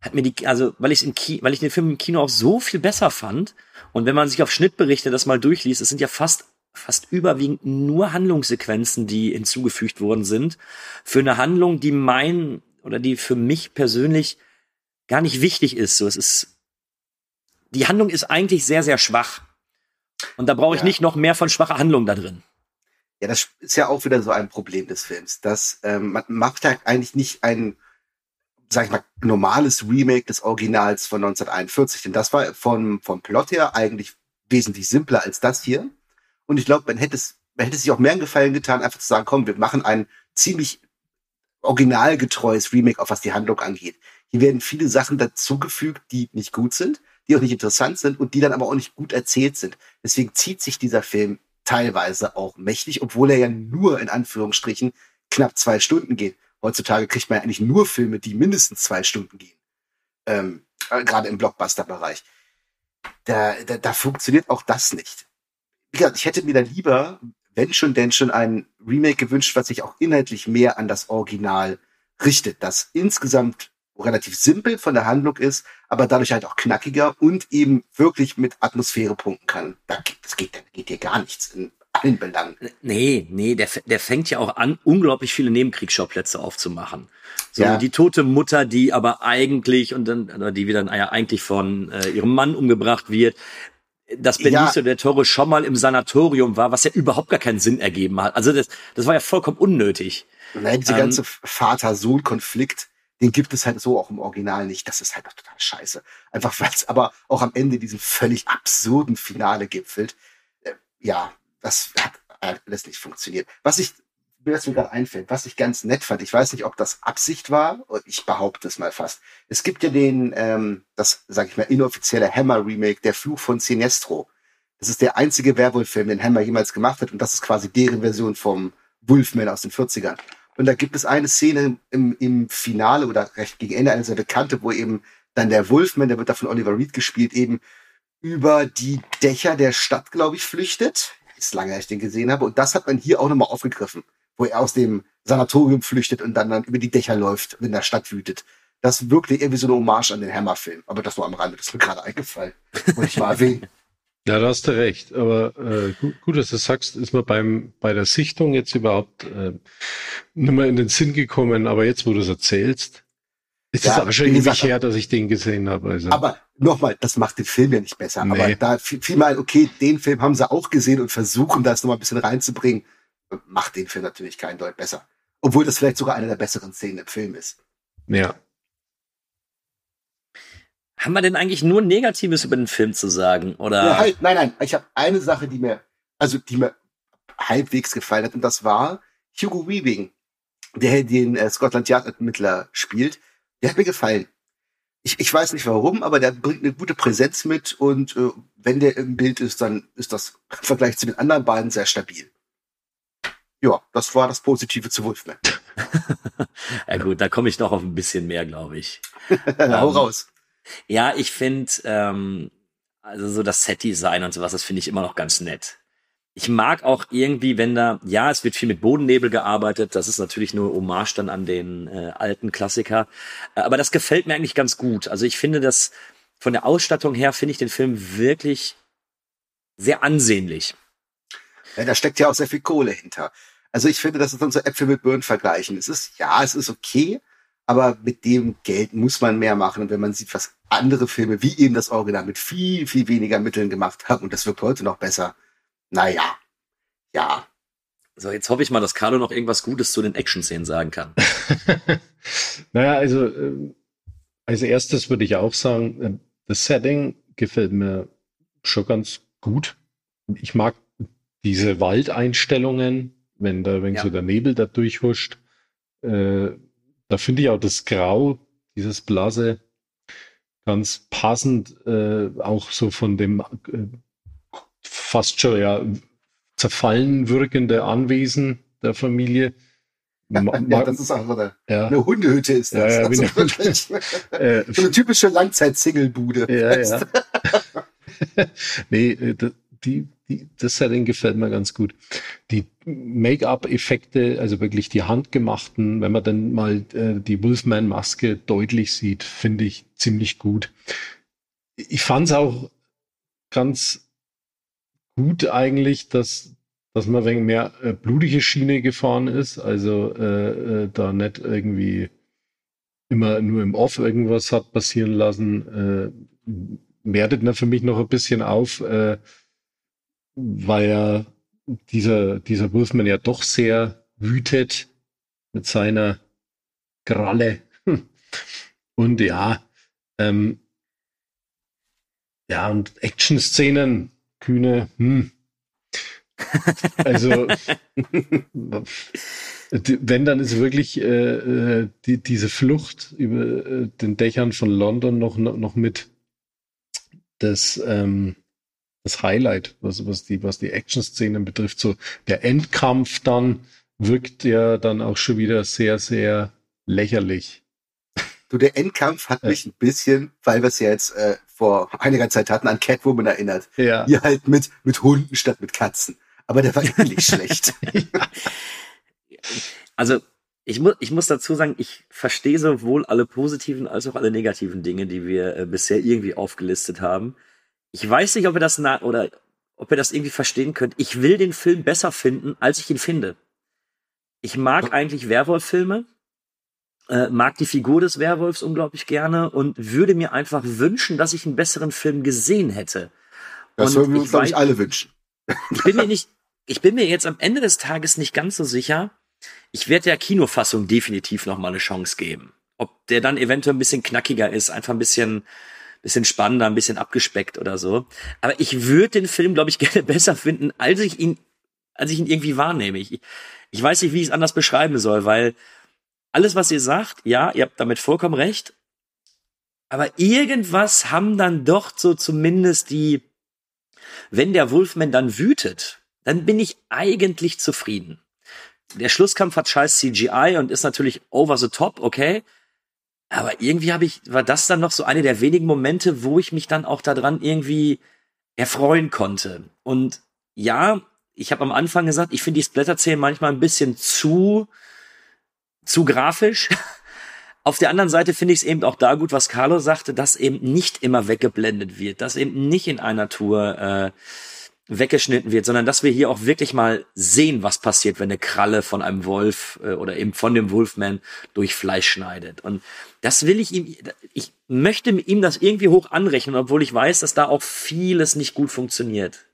hat mir die, also weil ich weil ich den Film im Kino auch so viel besser fand und wenn man sich auf Schnittberichte das mal durchliest, es sind ja fast fast überwiegend nur Handlungssequenzen, die hinzugefügt worden sind für eine Handlung, die mein oder die für mich persönlich gar nicht wichtig ist. So, es ist die Handlung ist eigentlich sehr sehr schwach und da brauche ich ja. nicht noch mehr von schwacher Handlung da drin. Ja, das ist ja auch wieder so ein Problem des Films, dass ähm, man macht ja eigentlich nicht ein, sag ich mal, normales Remake des Originals von 1941, denn das war vom, vom Plot her eigentlich wesentlich simpler als das hier. Und ich glaube, man hätte es, man hätte sich auch mehr einen Gefallen getan, einfach zu sagen, komm, wir machen ein ziemlich originalgetreues Remake, auf was die Handlung angeht. Hier werden viele Sachen dazugefügt, die nicht gut sind, die auch nicht interessant sind und die dann aber auch nicht gut erzählt sind. Deswegen zieht sich dieser Film teilweise auch mächtig, obwohl er ja nur in Anführungsstrichen knapp zwei Stunden geht. Heutzutage kriegt man ja eigentlich nur Filme, die mindestens zwei Stunden gehen. Ähm, äh, Gerade im Blockbuster-Bereich. Da, da, da funktioniert auch das nicht. Wie gesagt, ich hätte mir da lieber, wenn schon denn schon ein Remake gewünscht, was sich auch inhaltlich mehr an das Original richtet, das insgesamt relativ simpel von der Handlung ist, aber dadurch halt auch knackiger und eben wirklich mit Atmosphäre punkten kann. Da, das geht, da geht dir gar nichts in allen Belangen. Nee, nee, der, der fängt ja auch an, unglaublich viele Nebenkriegsschauplätze aufzumachen. So, ja. die tote Mutter, die aber eigentlich und dann, die wieder ja eigentlich von äh, ihrem Mann umgebracht wird. Dass Benicio ja. der Toro schon mal im Sanatorium war, was ja überhaupt gar keinen Sinn ergeben hat. Also das, das war ja vollkommen unnötig. Nein, dieser ähm, ganze Vater-Sohn-Konflikt, den gibt es halt so auch im Original nicht. Das ist halt total scheiße. Einfach weil es aber auch am Ende diesem völlig absurden Finale gipfelt. Äh, ja, das hat alles nicht funktioniert. Was ich, mir gerade einfällt, was ich ganz nett fand, ich weiß nicht, ob das Absicht war, ich behaupte es mal fast. Es gibt ja den, ähm, das, sag ich mal, inoffizielle Hammer-Remake, Der Fluch von Sinestro. Das ist der einzige Werwolf-Film, den Hammer jemals gemacht hat und das ist quasi deren Version vom Wolfman aus den 40ern. Und da gibt es eine Szene im, im Finale oder recht gegen Ende, eine sehr bekannte, wo eben dann der Wolfman, der wird da von Oliver Reed gespielt, eben über die Dächer der Stadt, glaube ich, flüchtet. Ist lange, als ich den gesehen habe. Und das hat man hier auch nochmal aufgegriffen, wo er aus dem Sanatorium flüchtet und dann, dann über die Dächer läuft und in der Stadt wütet. Das wirkte irgendwie so eine Hommage an den Hammer-Film. Aber das nur am Rande, das ist mir gerade eingefallen. Wollte ich mal erwähnen. Ja, da hast du recht. Aber äh, gut, gut, dass du sagst, ist mir beim bei der Sichtung jetzt überhaupt äh, nicht mehr in den Sinn gekommen. Aber jetzt, wo du es erzählst, ist es ja, aber schon ewig her, dass ich den gesehen habe. Also. Aber nochmal, das macht den Film ja nicht besser. Nee. Aber da fiel mal, okay, den Film haben sie auch gesehen und versuchen, das nochmal ein bisschen reinzubringen, macht den Film natürlich keinen Deut besser. Obwohl das vielleicht sogar eine der besseren Szenen im Film ist. Ja. Haben wir denn eigentlich nur Negatives über den Film zu sagen? Oder? Ja, halt, nein, nein. Ich habe eine Sache, die mir, also die mir halbwegs gefallen hat, und das war Hugo Weaving, der den äh, Scotland Yard Ermittler spielt. Der hat mir gefallen. Ich, ich weiß nicht warum, aber der bringt eine gute Präsenz mit und äh, wenn der im Bild ist, dann ist das im Vergleich zu den anderen beiden sehr stabil. Ja, das war das Positive zu Wolfman. ja gut, da komme ich noch auf ein bisschen mehr, glaube ich. Hau um, raus. Ja, ich finde, ähm, also so das Set-Design und sowas, das finde ich immer noch ganz nett. Ich mag auch irgendwie, wenn da, ja, es wird viel mit Bodennebel gearbeitet, das ist natürlich nur Hommage dann an den äh, alten Klassiker, aber das gefällt mir eigentlich ganz gut. Also ich finde das, von der Ausstattung her finde ich den Film wirklich sehr ansehnlich. Ja, da steckt ja auch sehr viel Kohle hinter. Also ich finde, das ist unsere Äpfel mit Birnen vergleichen. Es ist, ja, es ist okay, aber mit dem Geld muss man mehr machen. Und wenn man sieht, was andere Filme wie eben das Original mit viel, viel weniger Mitteln gemacht haben und das wirkt heute noch besser, naja, ja. So, jetzt hoffe ich mal, dass Carlo noch irgendwas Gutes zu den Action-Szenen sagen kann. naja, also äh, als erstes würde ich auch sagen, äh, das Setting gefällt mir schon ganz gut. Ich mag diese Waldeinstellungen, wenn da wenn ja. so der Nebel da durchhuscht. Äh, da finde ich auch das Grau, dieses Blase, ganz passend, äh, auch so von dem äh, fast schon ja zerfallen wirkende Anwesen der Familie. ja, das ist auch eine, ja. eine Hundehütte ist das. Ja, ja, also wirklich, äh, so eine typische Langzeit-Single-Bude. Ja, ja. nee, äh, die, die, das Setting gefällt mir ganz gut. Die Make-up-Effekte, also wirklich die handgemachten, wenn man dann mal äh, die Wolfman-Maske deutlich sieht, finde ich ziemlich gut. Ich fand es auch ganz gut eigentlich, dass dass man wegen mehr äh, blutige Schiene gefahren ist, also äh, äh, da nicht irgendwie immer nur im Off irgendwas hat passieren lassen, äh, wertet mir für mich noch ein bisschen auf, äh, weil ja dieser, dieser Wolfman ja doch sehr wütet mit seiner Kralle. Und ja, ähm, ja, und Action-Szenen, Kühne, hm, also, wenn dann ist wirklich äh, äh, die, diese Flucht über äh, den Dächern von London noch, noch mit das, ähm, das Highlight, was, was die, was die Action-Szenen betrifft. So der Endkampf dann wirkt ja dann auch schon wieder sehr, sehr lächerlich. Du, der Endkampf hat mich ein bisschen, weil wir es ja jetzt äh, vor einiger Zeit hatten, an Catwoman erinnert. Ja. Hier halt mit, mit Hunden statt mit Katzen aber der war ähnlich schlecht. Also ich muss, ich muss dazu sagen, ich verstehe sowohl alle positiven als auch alle negativen Dinge, die wir äh, bisher irgendwie aufgelistet haben. Ich weiß nicht, ob ihr das na oder ob ihr das irgendwie verstehen könnt. Ich will den Film besser finden, als ich ihn finde. Ich mag eigentlich Werwolf-Filme, äh, mag die Figur des Werwolfs unglaublich gerne und würde mir einfach wünschen, dass ich einen besseren Film gesehen hätte. Das sollen wir uns, glaube ich, alle wünschen. Ich bin mir nicht, ich bin mir jetzt am Ende des Tages nicht ganz so sicher. Ich werde der Kinofassung definitiv noch mal eine Chance geben. Ob der dann eventuell ein bisschen knackiger ist, einfach ein bisschen, bisschen spannender, ein bisschen abgespeckt oder so. Aber ich würde den Film, glaube ich, gerne besser finden, als ich ihn, als ich ihn irgendwie wahrnehme. Ich, ich weiß nicht, wie ich es anders beschreiben soll, weil alles, was ihr sagt, ja, ihr habt damit vollkommen recht. Aber irgendwas haben dann doch so zumindest die, wenn der Wolfman dann wütet, dann bin ich eigentlich zufrieden. Der Schlusskampf hat scheiß CGI und ist natürlich over the top, okay. Aber irgendwie habe ich, war das dann noch so eine der wenigen Momente, wo ich mich dann auch daran irgendwie erfreuen konnte. Und ja, ich habe am Anfang gesagt, ich finde die Splatter-Szenen manchmal ein bisschen zu, zu grafisch. Auf der anderen Seite finde ich es eben auch da gut, was Carlo sagte, dass eben nicht immer weggeblendet wird, dass eben nicht in einer Tour äh, weggeschnitten wird, sondern dass wir hier auch wirklich mal sehen, was passiert, wenn eine Kralle von einem Wolf äh, oder eben von dem Wolfman durch Fleisch schneidet. Und das will ich ihm, ich möchte ihm das irgendwie hoch anrechnen, obwohl ich weiß, dass da auch vieles nicht gut funktioniert.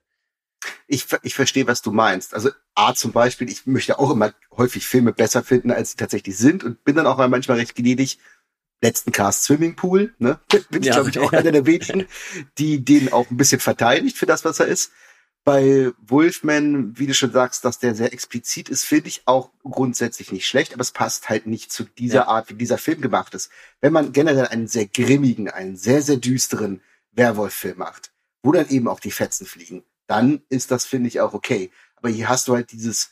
Ich, ich verstehe, was du meinst. Also A zum Beispiel, ich möchte auch immer häufig Filme besser finden, als sie tatsächlich sind und bin dann auch manchmal recht gnädig. Letzten Cast Swimmingpool, ne? Bin ich, ja, glaube ich, auch einer der wenigen, die den auch ein bisschen verteidigt für das, was er ist bei Wolfman, wie du schon sagst, dass der sehr explizit ist, finde ich auch grundsätzlich nicht schlecht, aber es passt halt nicht zu dieser ja. Art, wie dieser Film gemacht ist. Wenn man generell einen sehr grimmigen, einen sehr, sehr düsteren Werwolf-Film macht, wo dann eben auch die Fetzen fliegen, dann ist das, finde ich, auch okay. Aber hier hast du halt dieses,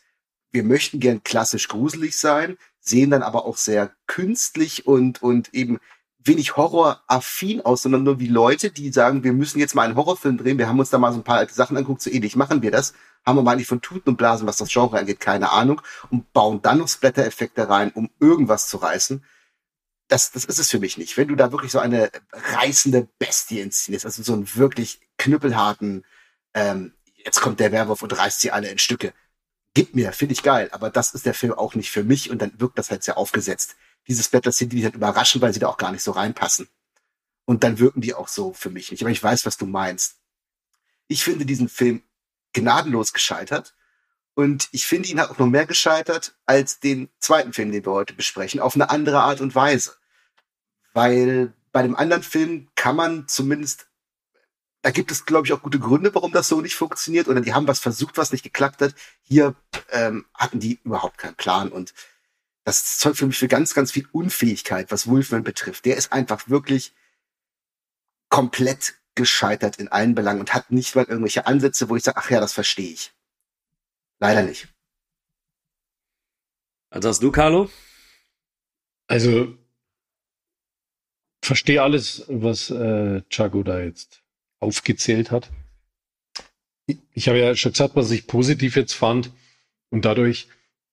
wir möchten gern klassisch gruselig sein, sehen dann aber auch sehr künstlich und, und eben wenig horroraffin aus, sondern nur wie Leute, die sagen, wir müssen jetzt mal einen Horrorfilm drehen. Wir haben uns da mal so ein paar alte Sachen angeguckt, so ähnlich machen wir das. Haben wir mal nicht von Tuten und Blasen, was das Genre angeht, keine Ahnung. Und bauen dann noch Splatter-Effekte rein, um irgendwas zu reißen. Das, das ist es für mich nicht. Wenn du da wirklich so eine reißende Bestie inszenierst, also so einen wirklich knüppelharten, ähm, jetzt kommt der Werwolf und reißt sie alle in Stücke. Gib mir, finde ich geil. Aber das ist der Film auch nicht für mich und dann wirkt das halt sehr aufgesetzt diese Splatter Szenen, die halt überraschen, weil sie da auch gar nicht so reinpassen. Und dann wirken die auch so für mich nicht. Aber ich weiß, was du meinst. Ich finde diesen Film gnadenlos gescheitert. Und ich finde ihn halt auch noch mehr gescheitert als den zweiten Film, den wir heute besprechen, auf eine andere Art und Weise. Weil bei dem anderen Film kann man zumindest, da gibt es, glaube ich, auch gute Gründe, warum das so nicht funktioniert. Oder die haben was versucht, was nicht geklappt hat. Hier ähm, hatten die überhaupt keinen Plan. Und das zeugt für mich für ganz, ganz viel Unfähigkeit, was Wolfman betrifft. Der ist einfach wirklich komplett gescheitert in allen Belangen und hat nicht mal irgendwelche Ansätze, wo ich sage, ach ja, das verstehe ich. Leider nicht. Was sagst du, Carlo? Also, verstehe alles, was äh, Chago da jetzt aufgezählt hat. Ich, ich habe ja schon gesagt, was ich positiv jetzt fand. Und dadurch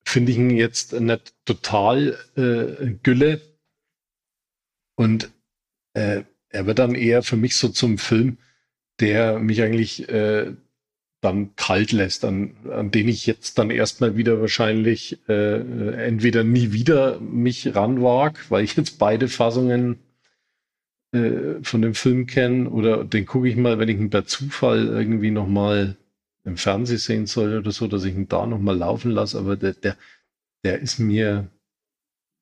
finde ich ihn jetzt nicht total äh, Gülle. Und äh, er wird dann eher für mich so zum Film, der mich eigentlich äh, dann kalt lässt, an, an den ich jetzt dann erstmal wieder wahrscheinlich äh, entweder nie wieder mich ranwag, weil ich jetzt beide Fassungen äh, von dem Film kenne, oder den gucke ich mal, wenn ich ihn per Zufall irgendwie nochmal im Fernsehen sehen soll oder so, dass ich ihn da nochmal laufen lasse, aber der, der, der ist mir,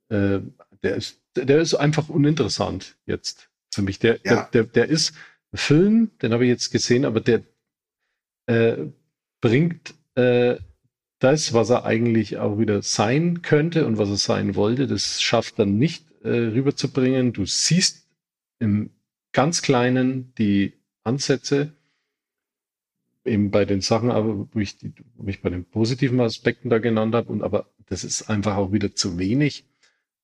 äh, der ist, der ist einfach uninteressant jetzt für mich. Der, ja. der, der, der ist Film, den habe ich jetzt gesehen, aber der, äh, bringt äh, das, was er eigentlich auch wieder sein könnte und was er sein wollte, das schafft er nicht äh, rüberzubringen. Du siehst im ganz Kleinen die Ansätze, eben bei den Sachen, aber wo ich, die, wo ich bei den positiven Aspekten da genannt habe, und aber das ist einfach auch wieder zu wenig,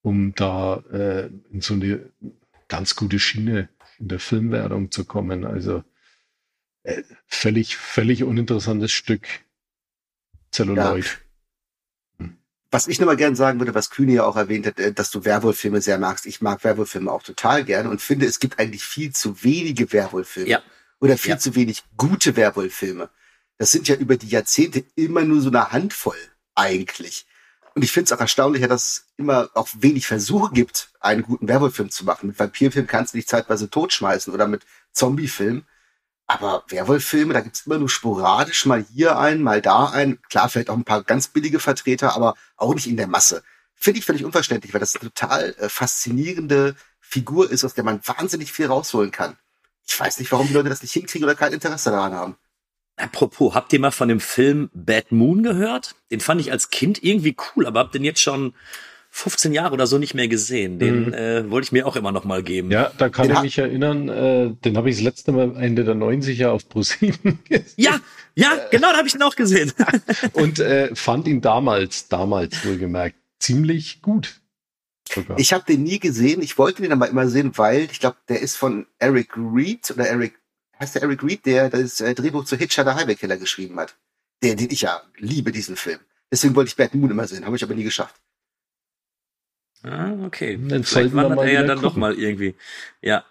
um da äh, in so eine ganz gute Schiene in der Filmwertung zu kommen. Also äh, völlig, völlig uninteressantes Stück Zelluloid. Ja. Was ich nochmal gern sagen würde, was Kühne ja auch erwähnt hat, äh, dass du Werwolffilme sehr magst. Ich mag Werwolffilme auch total gern und finde, es gibt eigentlich viel zu wenige Werwolffilme. Ja. Oder viel ja. zu wenig gute Werwolffilme. Das sind ja über die Jahrzehnte immer nur so eine Handvoll eigentlich. Und ich finde es auch erstaunlicher, dass es immer auch wenig Versuche gibt, einen guten Werwolffilm zu machen. Mit Vampirfilm kannst du dich zeitweise totschmeißen oder mit Zombiefilm. Aber Werwolf-Filme, da gibt's immer nur sporadisch mal hier einen, mal da einen. Klar, vielleicht auch ein paar ganz billige Vertreter, aber auch nicht in der Masse. Finde ich völlig unverständlich, weil das eine total äh, faszinierende Figur ist, aus der man wahnsinnig viel rausholen kann. Ich weiß nicht, warum die Leute das nicht hinkriegen oder kein Interesse daran haben. Apropos, habt ihr mal von dem Film Bad Moon gehört? Den fand ich als Kind irgendwie cool, aber hab den jetzt schon 15 Jahre oder so nicht mehr gesehen. Den mhm. äh, wollte ich mir auch immer noch mal geben. Ja, da kann den ich mich erinnern, äh, den habe ich das letzte Mal Ende der 90er auf ProSieben gesehen. Ja, ja, genau, da habe ich ihn auch gesehen. Und äh, fand ihn damals, damals wohlgemerkt, ziemlich gut. Sogar. Ich habe den nie gesehen. Ich wollte den aber immer sehen, weil ich glaube, der ist von Eric Reed oder Eric, heißt der Eric Reed, der das äh, Drehbuch zu Hitchhiker Highway Killer geschrieben hat. Der, den ich ja liebe, diesen Film. Deswegen wollte ich Bad Moon immer sehen, habe ich aber nie geschafft. Ah, okay. Dann Vielleicht wandert er ja dann gucken. doch mal irgendwie. Ja.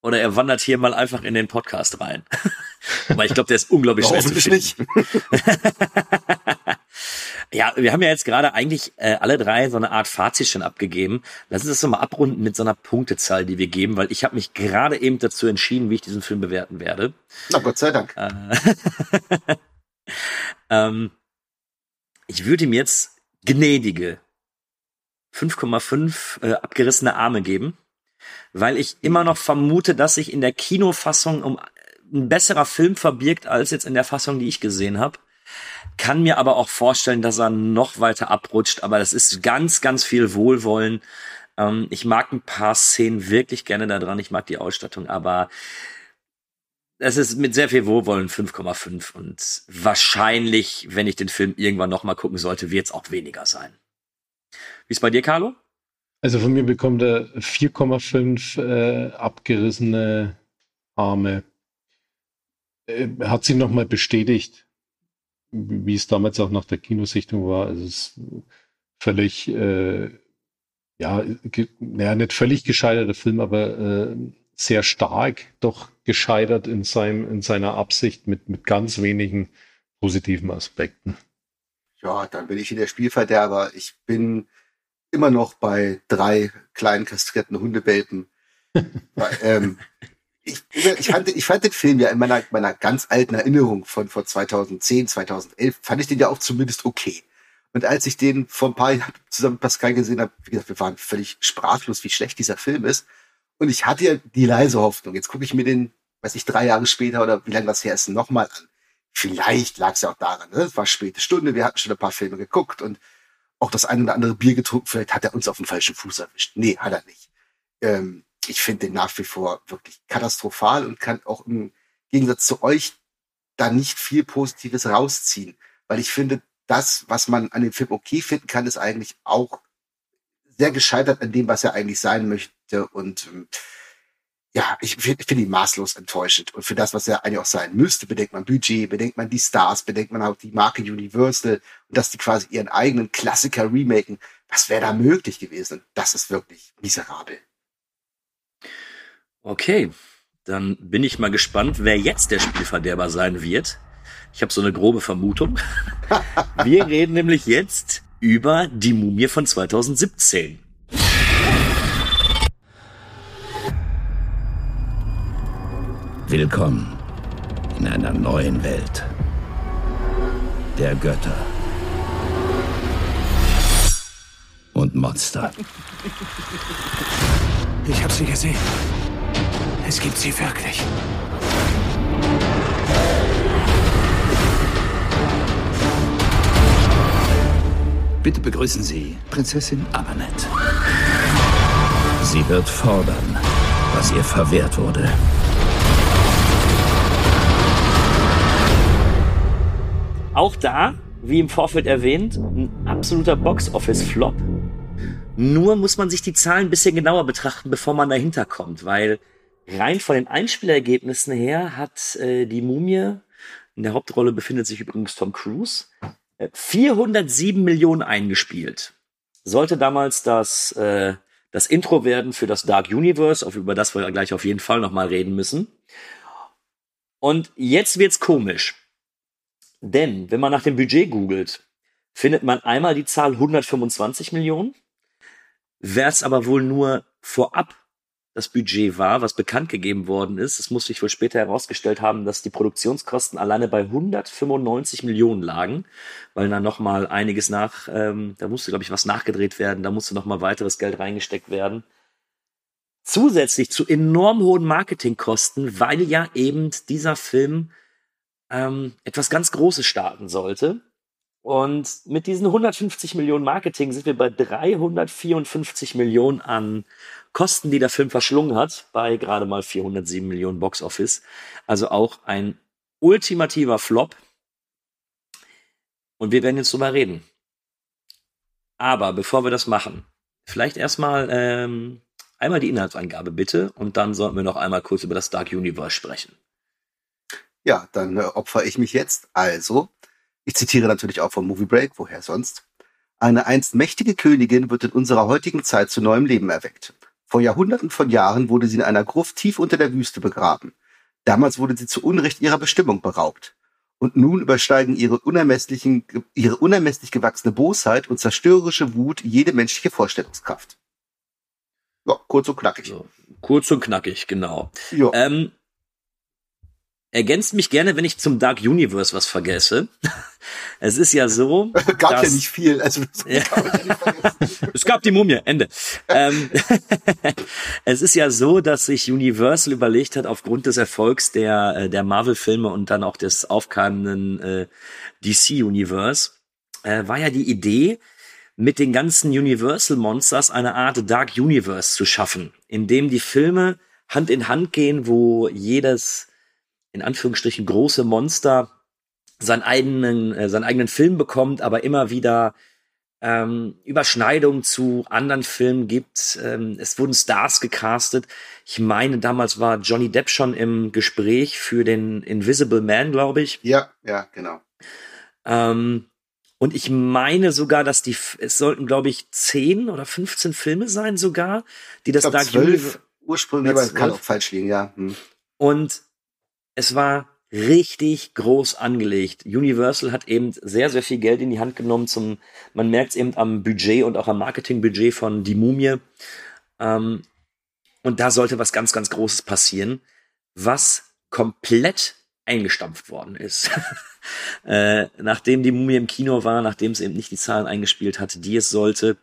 Oder er wandert hier mal einfach in den Podcast rein. Aber ich glaube, der ist unglaublich schwer zu finden. nicht. ja, wir haben ja jetzt gerade eigentlich äh, alle drei so eine Art Fazit schon abgegeben. Lass uns das doch mal abrunden mit so einer Punktezahl, die wir geben, weil ich habe mich gerade eben dazu entschieden, wie ich diesen Film bewerten werde. Na Gott sei Dank. Äh, ähm, ich würde ihm jetzt gnädige 5,5 äh, abgerissene Arme geben, weil ich immer noch vermute, dass sich in der Kinofassung um ein besserer Film verbirgt als jetzt in der Fassung, die ich gesehen habe. Kann mir aber auch vorstellen, dass er noch weiter abrutscht, aber das ist ganz, ganz viel Wohlwollen. Ähm, ich mag ein paar Szenen wirklich gerne da dran, ich mag die Ausstattung, aber es ist mit sehr viel Wohlwollen 5,5 und wahrscheinlich, wenn ich den Film irgendwann noch mal gucken sollte, wird es auch weniger sein. Wie ist bei dir, Carlo? Also von mir bekommt er 4,5 äh, abgerissene Arme. Äh, hat sich nochmal bestätigt, wie es damals auch nach der Kinosichtung war. Also es ist völlig, äh, ja, naja, nicht völlig gescheiterter Film, aber äh, sehr stark doch gescheitert in seinem, in seiner Absicht mit, mit ganz wenigen positiven Aspekten. Ja, dann bin ich in der Spielverderber. Ich bin immer noch bei drei kleinen kastrierten Hundebelpen. ähm, ich, ich, fand, ich fand den Film ja in meiner, meiner ganz alten Erinnerung von vor 2010, 2011, fand ich den ja auch zumindest okay. Und als ich den vor ein paar Jahren zusammen mit Pascal gesehen habe, wie gesagt, wir waren völlig sprachlos, wie schlecht dieser Film ist. Und ich hatte ja die leise Hoffnung. Jetzt gucke ich mir den, weiß ich, drei Jahre später oder wie lange das her ist, nochmal an. Vielleicht lag es ja auch daran, ne? es war späte Stunde, wir hatten schon ein paar Filme geguckt und auch das ein oder andere Bier getrunken. Vielleicht hat er uns auf den falschen Fuß erwischt. Nee, hat er nicht. Ähm, ich finde den nach wie vor wirklich katastrophal und kann auch im Gegensatz zu euch da nicht viel Positives rausziehen. Weil ich finde, das, was man an dem Film okay finden kann, ist eigentlich auch sehr gescheitert an dem, was er eigentlich sein möchte. Und ähm, ja, ich finde find ihn maßlos enttäuschend. Und für das, was er eigentlich auch sein müsste, bedenkt man Budget, bedenkt man die Stars, bedenkt man auch die Marke Universal und dass die quasi ihren eigenen Klassiker remaken. Was wäre da möglich gewesen? Das ist wirklich miserabel. Okay, dann bin ich mal gespannt, wer jetzt der Spielverderber sein wird. Ich habe so eine grobe Vermutung. Wir reden nämlich jetzt über die Mumie von 2017. Willkommen in einer neuen Welt. Der Götter. Und Monster. Ich habe sie gesehen. Es gibt sie wirklich. Bitte begrüßen Sie Prinzessin Amanet. Sie wird fordern, was ihr verwehrt wurde. Auch da, wie im Vorfeld erwähnt, ein absoluter Box-Office-Flop. Nur muss man sich die Zahlen ein bisschen genauer betrachten, bevor man dahinter kommt, weil rein von den Einspielergebnissen her hat äh, die Mumie, in der Hauptrolle befindet sich übrigens Tom Cruise, 407 Millionen eingespielt. Sollte damals das, äh, das Intro werden für das Dark Universe, auf, über das wir gleich auf jeden Fall nochmal reden müssen. Und jetzt wird's komisch. Denn, wenn man nach dem Budget googelt, findet man einmal die Zahl 125 Millionen. Wäre es aber wohl nur vorab das Budget war, was bekannt gegeben worden ist. Es muss sich wohl später herausgestellt haben, dass die Produktionskosten alleine bei 195 Millionen lagen, weil da nochmal einiges nach, ähm, da musste, glaube ich, was nachgedreht werden, da musste nochmal weiteres Geld reingesteckt werden. Zusätzlich zu enorm hohen Marketingkosten, weil ja eben dieser Film ähm, etwas ganz Großes starten sollte. Und mit diesen 150 Millionen Marketing sind wir bei 354 Millionen an Kosten, die der Film verschlungen hat, bei gerade mal 407 Millionen Box Office. Also auch ein ultimativer Flop. Und wir werden jetzt drüber reden. Aber bevor wir das machen, vielleicht erstmal ähm, einmal die Inhaltsangabe bitte und dann sollten wir noch einmal kurz über das Dark Universe sprechen. Ja, dann äh, opfer ich mich jetzt. Also, ich zitiere natürlich auch vom Movie Break, woher sonst. Eine einst mächtige Königin wird in unserer heutigen Zeit zu neuem Leben erweckt. Vor Jahrhunderten von Jahren wurde sie in einer Gruft tief unter der Wüste begraben. Damals wurde sie zu Unrecht ihrer Bestimmung beraubt. Und nun übersteigen ihre unermesslichen, ihre unermesslich gewachsene Bosheit und zerstörerische Wut jede menschliche Vorstellungskraft. Ja, kurz und knackig. So, kurz und knackig, genau. Ähm, ergänzt mich gerne, wenn ich zum Dark Universe was vergesse. Es ist ja so. gab dass, ja nicht viel. Also, ja. es gab die Mumie, Ende. ähm, es ist ja so, dass sich Universal überlegt hat, aufgrund des Erfolgs der, äh, der Marvel-Filme und dann auch des aufkeimenden äh, DC-Universe, äh, war ja die Idee, mit den ganzen Universal Monsters eine Art Dark Universe zu schaffen, in dem die Filme Hand in Hand gehen, wo jedes in Anführungsstrichen große Monster seinen eigenen, äh, seinen eigenen Film bekommt, aber immer wieder ähm, Überschneidungen zu anderen Filmen gibt. Ähm, es wurden Stars gecastet. Ich meine, damals war Johnny Depp schon im Gespräch für den Invisible Man, glaube ich. Ja, ja, genau. Ähm, und ich meine sogar, dass die, es sollten, glaube ich, zehn oder 15 Filme sein sogar, die das Dark Universe. Ursprünglich, aber es kann auch falsch liegen, ja. Hm. Und es war richtig groß angelegt. Universal hat eben sehr, sehr viel Geld in die Hand genommen zum, man merkt es eben am Budget und auch am Marketingbudget von Die Mumie. Ähm, und da sollte was ganz, ganz Großes passieren, was komplett eingestampft worden ist. äh, nachdem die Mumie im Kino war, nachdem es eben nicht die Zahlen eingespielt hatte, die es sollte,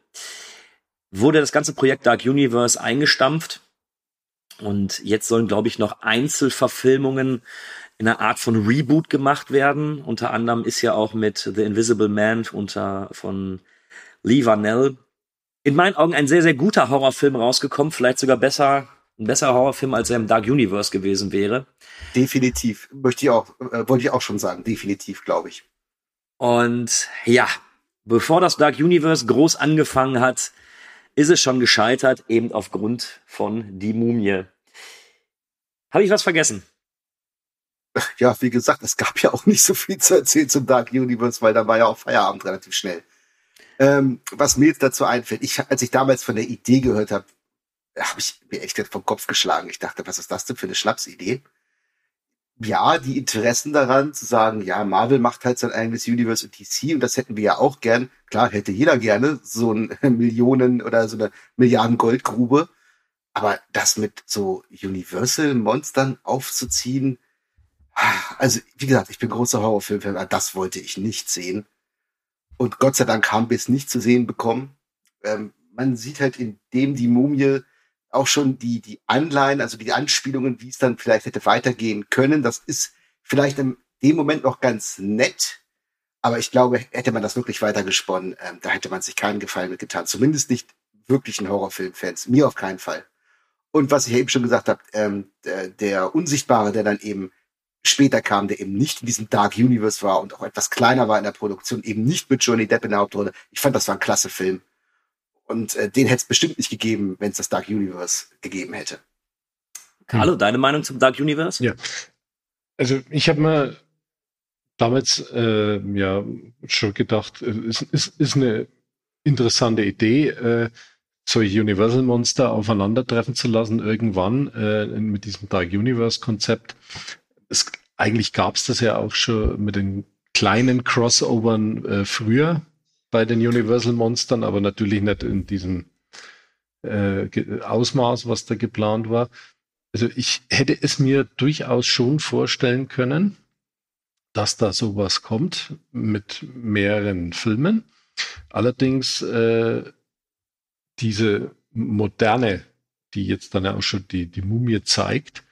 wurde das ganze Projekt Dark Universe eingestampft und jetzt sollen, glaube ich, noch Einzelverfilmungen in einer Art von Reboot gemacht werden. Unter anderem ist ja auch mit The Invisible Man unter von Lee Vanell in meinen Augen ein sehr, sehr guter Horrorfilm rausgekommen. Vielleicht sogar besser, ein besserer Horrorfilm, als er im Dark Universe gewesen wäre. Definitiv. Möchte ich auch, äh, wollte ich auch schon sagen. Definitiv, glaube ich. Und ja, bevor das Dark Universe groß angefangen hat, ist es schon gescheitert, eben aufgrund von Die Mumie. Habe ich was vergessen? Ja, wie gesagt, es gab ja auch nicht so viel zu erzählen zum Dark Universe, weil da war ja auch Feierabend relativ schnell. Ähm, was mir jetzt dazu einfällt, ich, als ich damals von der Idee gehört habe, habe ich mir echt vom Kopf geschlagen. Ich dachte, was ist das denn für eine Schnapsidee? Ja, die Interessen daran zu sagen, ja, Marvel macht halt sein eigenes Universe und DC und das hätten wir ja auch gern. Klar, hätte jeder gerne so ein Millionen oder so eine Milliarden Goldgrube. Aber das mit so Universal-Monstern aufzuziehen, also wie gesagt, ich bin großer Horrorfilmfan, das wollte ich nicht sehen. Und Gott sei Dank haben wir es nicht zu sehen bekommen. Ähm, man sieht halt in dem die Mumie auch schon die, die Anleihen, also die Anspielungen, wie es dann vielleicht hätte weitergehen können. Das ist vielleicht in dem Moment noch ganz nett. Aber ich glaube, hätte man das wirklich weitergesponnen, ähm, da hätte man sich keinen Gefallen mitgetan. Zumindest nicht wirklichen Horrorfilmfans. Mir auf keinen Fall. Und was ich eben schon gesagt habe, ähm, der Unsichtbare, der dann eben später kam, der eben nicht in diesem Dark Universe war und auch etwas kleiner war in der Produktion, eben nicht mit Johnny Depp in der Hauptrolle. Ich fand, das war ein klasse Film. Und äh, den hätte es bestimmt nicht gegeben, wenn es das Dark Universe gegeben hätte. Carlo, hm. deine Meinung zum Dark Universe? Ja. Also ich habe mir damals äh, ja schon gedacht, es ist, ist eine interessante Idee, äh, solche Universal Monster aufeinandertreffen zu lassen irgendwann äh, mit diesem Dark Universe Konzept. Es, eigentlich gab es das ja auch schon mit den kleinen Crossovern äh, früher bei den Universal Monstern, aber natürlich nicht in diesem äh, Ausmaß, was da geplant war. Also ich hätte es mir durchaus schon vorstellen können, dass da sowas kommt mit mehreren Filmen. Allerdings äh, diese moderne, die jetzt dann auch schon die, die Mumie zeigt,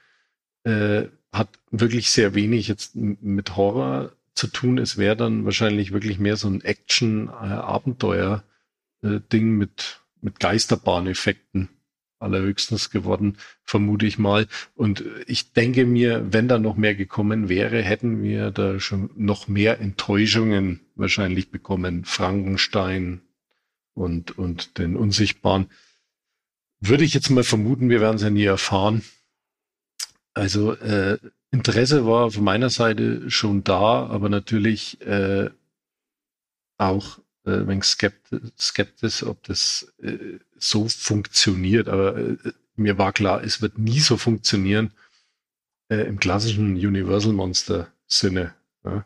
äh, hat wirklich sehr wenig jetzt mit Horror zu tun. Es wäre dann wahrscheinlich wirklich mehr so ein Action-Abenteuer-Ding mit, mit Geisterbahneffekten allerhöchstens geworden, vermute ich mal. Und ich denke mir, wenn da noch mehr gekommen wäre, hätten wir da schon noch mehr Enttäuschungen wahrscheinlich bekommen. Frankenstein und, und den Unsichtbaren. Würde ich jetzt mal vermuten, wir werden es ja nie erfahren. Also äh, Interesse war von meiner Seite schon da, aber natürlich äh, auch äh, ein wenig skeptisch, skeptisch, ob das äh, so funktioniert. Aber äh, mir war klar, es wird nie so funktionieren äh, im klassischen Universal Monster Sinne. Ja.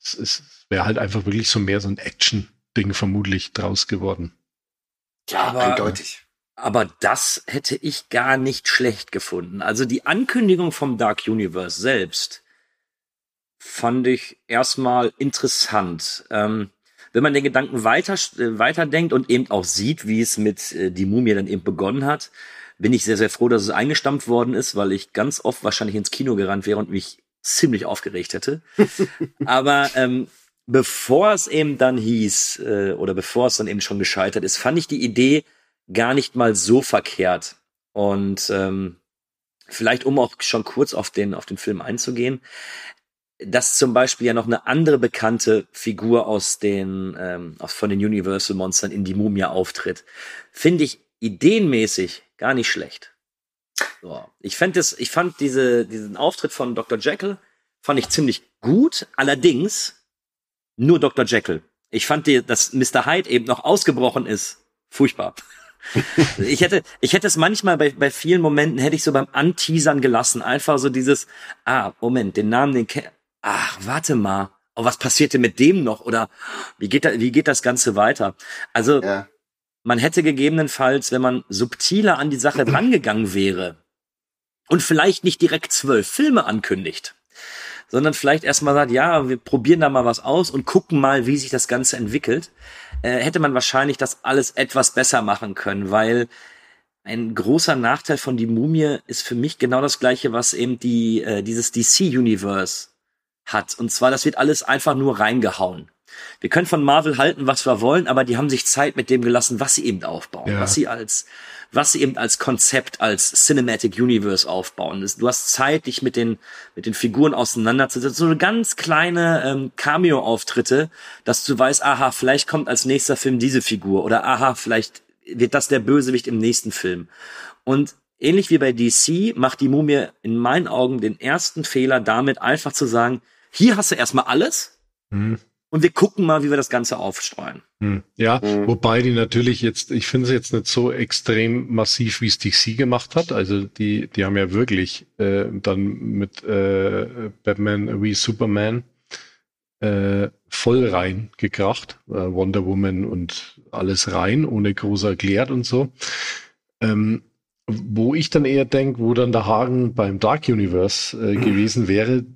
Es, es wäre halt einfach wirklich so mehr so ein Action-Ding vermutlich draus geworden. Ja, aber, eindeutig. Aber das hätte ich gar nicht schlecht gefunden. Also die Ankündigung vom Dark Universe selbst fand ich erstmal interessant. Ähm, wenn man den Gedanken weiter, äh, weiterdenkt und eben auch sieht, wie es mit äh, die Mumie dann eben begonnen hat, bin ich sehr, sehr froh, dass es eingestampft worden ist, weil ich ganz oft wahrscheinlich ins Kino gerannt wäre und mich ziemlich aufgeregt hätte. Aber ähm, bevor es eben dann hieß, äh, oder bevor es dann eben schon gescheitert ist, fand ich die Idee gar nicht mal so verkehrt. Und ähm, vielleicht, um auch schon kurz auf den, auf den Film einzugehen, dass zum Beispiel ja noch eine andere bekannte Figur aus den, ähm, aus, von den Universal Monstern in die Mumie auftritt, finde ich ideenmäßig gar nicht schlecht. So. Ich fand das, ich fand diese, diesen Auftritt von Dr. Jekyll fand ich ziemlich gut, allerdings nur Dr. Jekyll. Ich fand, die, dass Mr. Hyde eben noch ausgebrochen ist, furchtbar ich hätte, ich hätte es manchmal bei, bei vielen Momenten hätte ich so beim Anteasern gelassen. Einfach so dieses, ah, Moment, den Namen, den Ke ach, warte mal. Oh, was passiert denn mit dem noch? Oder wie geht, da, wie geht das Ganze weiter? Also, ja. man hätte gegebenenfalls, wenn man subtiler an die Sache rangegangen wäre und vielleicht nicht direkt zwölf Filme ankündigt, sondern vielleicht erstmal sagt, ja, wir probieren da mal was aus und gucken mal, wie sich das Ganze entwickelt, äh, hätte man wahrscheinlich das alles etwas besser machen können, weil ein großer Nachteil von die Mumie ist für mich genau das gleiche, was eben die äh, dieses DC Universe hat. Und zwar, das wird alles einfach nur reingehauen. wir können von Marvel halten, was wir wollen, aber die haben sich Zeit mit dem gelassen, was sie eben aufbauen, ja. was sie als was sie eben als Konzept, als Cinematic Universe aufbauen. Du hast Zeit, dich mit den, mit den Figuren auseinanderzusetzen. So eine ganz kleine ähm, Cameo-Auftritte, dass du weißt, aha, vielleicht kommt als nächster Film diese Figur oder aha, vielleicht wird das der Bösewicht im nächsten Film. Und ähnlich wie bei DC macht die Mumie in meinen Augen den ersten Fehler damit einfach zu sagen, hier hast du erstmal alles. Mhm und wir gucken mal, wie wir das Ganze aufstreuen. Hm, ja, mhm. wobei die natürlich jetzt, ich finde es jetzt nicht so extrem massiv, wie es DC gemacht hat. Also die, die haben ja wirklich äh, dann mit äh, Batman wie Superman äh, voll rein gekracht, äh, Wonder Woman und alles rein, ohne groß erklärt und so. Ähm, wo ich dann eher denke, wo dann der Haken beim Dark Universe äh, gewesen wäre,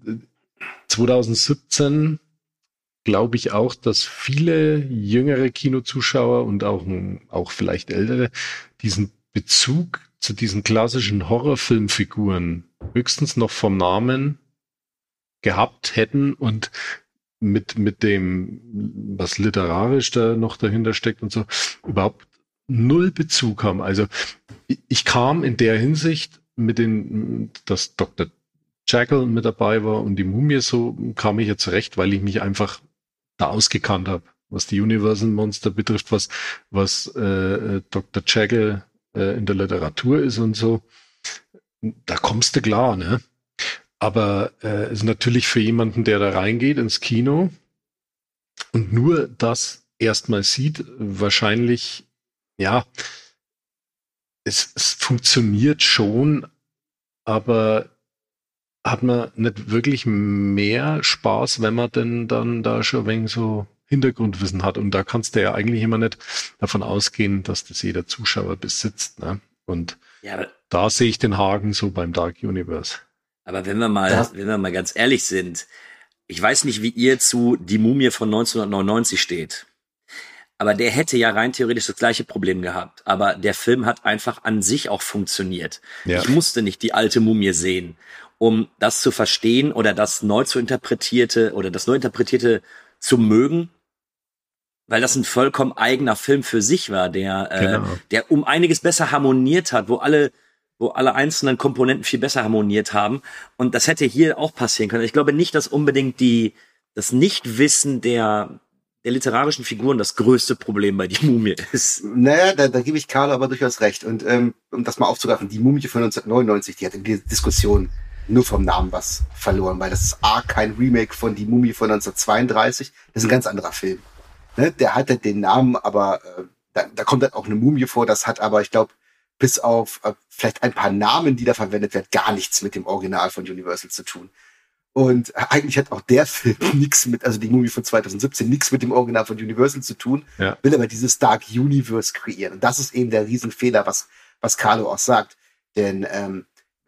2017 glaube ich auch, dass viele jüngere Kinozuschauer und auch, auch vielleicht ältere diesen Bezug zu diesen klassischen Horrorfilmfiguren höchstens noch vom Namen gehabt hätten und mit, mit dem, was literarisch da noch dahinter steckt und so, überhaupt null Bezug haben. Also ich kam in der Hinsicht mit den, dass Dr. Jackal mit dabei war und die Mumie so, kam ich jetzt recht, weil ich mich einfach da ausgekannt habe, was die Universal Monster betrifft, was, was äh, Dr. Jekyll äh, in der Literatur ist und so. Da kommst du klar, ne? Aber äh, ist natürlich für jemanden, der da reingeht ins Kino und nur das erstmal sieht, wahrscheinlich, ja, es, es funktioniert schon, aber hat man nicht wirklich mehr Spaß, wenn man denn dann da schon ein wenig so Hintergrundwissen hat. Und da kannst du ja eigentlich immer nicht davon ausgehen, dass das jeder Zuschauer besitzt. Ne? Und ja, da sehe ich den Haken so beim Dark Universe. Aber wenn wir mal, ja. wenn wir mal ganz ehrlich sind, ich weiß nicht, wie ihr zu Die Mumie von 1999 steht. Aber der hätte ja rein theoretisch das gleiche Problem gehabt. Aber der Film hat einfach an sich auch funktioniert. Ja. Ich musste nicht die alte Mumie sehen um das zu verstehen oder das neu zu interpretierte oder das neu interpretierte zu mögen, weil das ein vollkommen eigener Film für sich war, der, äh, genau. äh, der um einiges besser harmoniert hat, wo alle, wo alle einzelnen Komponenten viel besser harmoniert haben. Und das hätte hier auch passieren können. Ich glaube nicht, dass unbedingt die, das Nichtwissen der, der literarischen Figuren das größte Problem bei die Mumie ist. Naja, da, da gebe ich Karl aber durchaus recht. Und ähm, um das mal aufzugreifen, die Mumie von 1999, die hat in dieser Diskussion nur vom Namen was verloren, weil das ist A, kein Remake von Die Mumie von 1932, das ist ein ganz anderer Film. Ne? Der hat halt den Namen, aber äh, da, da kommt dann auch eine Mumie vor, das hat aber, ich glaube, bis auf äh, vielleicht ein paar Namen, die da verwendet werden, gar nichts mit dem Original von Universal zu tun. Und eigentlich hat auch der Film nichts mit, also die Mumie von 2017, nichts mit dem Original von Universal zu tun, ja. will aber dieses Dark Universe kreieren. Und das ist eben der Riesenfehler, was, was Carlo auch sagt. Denn ähm,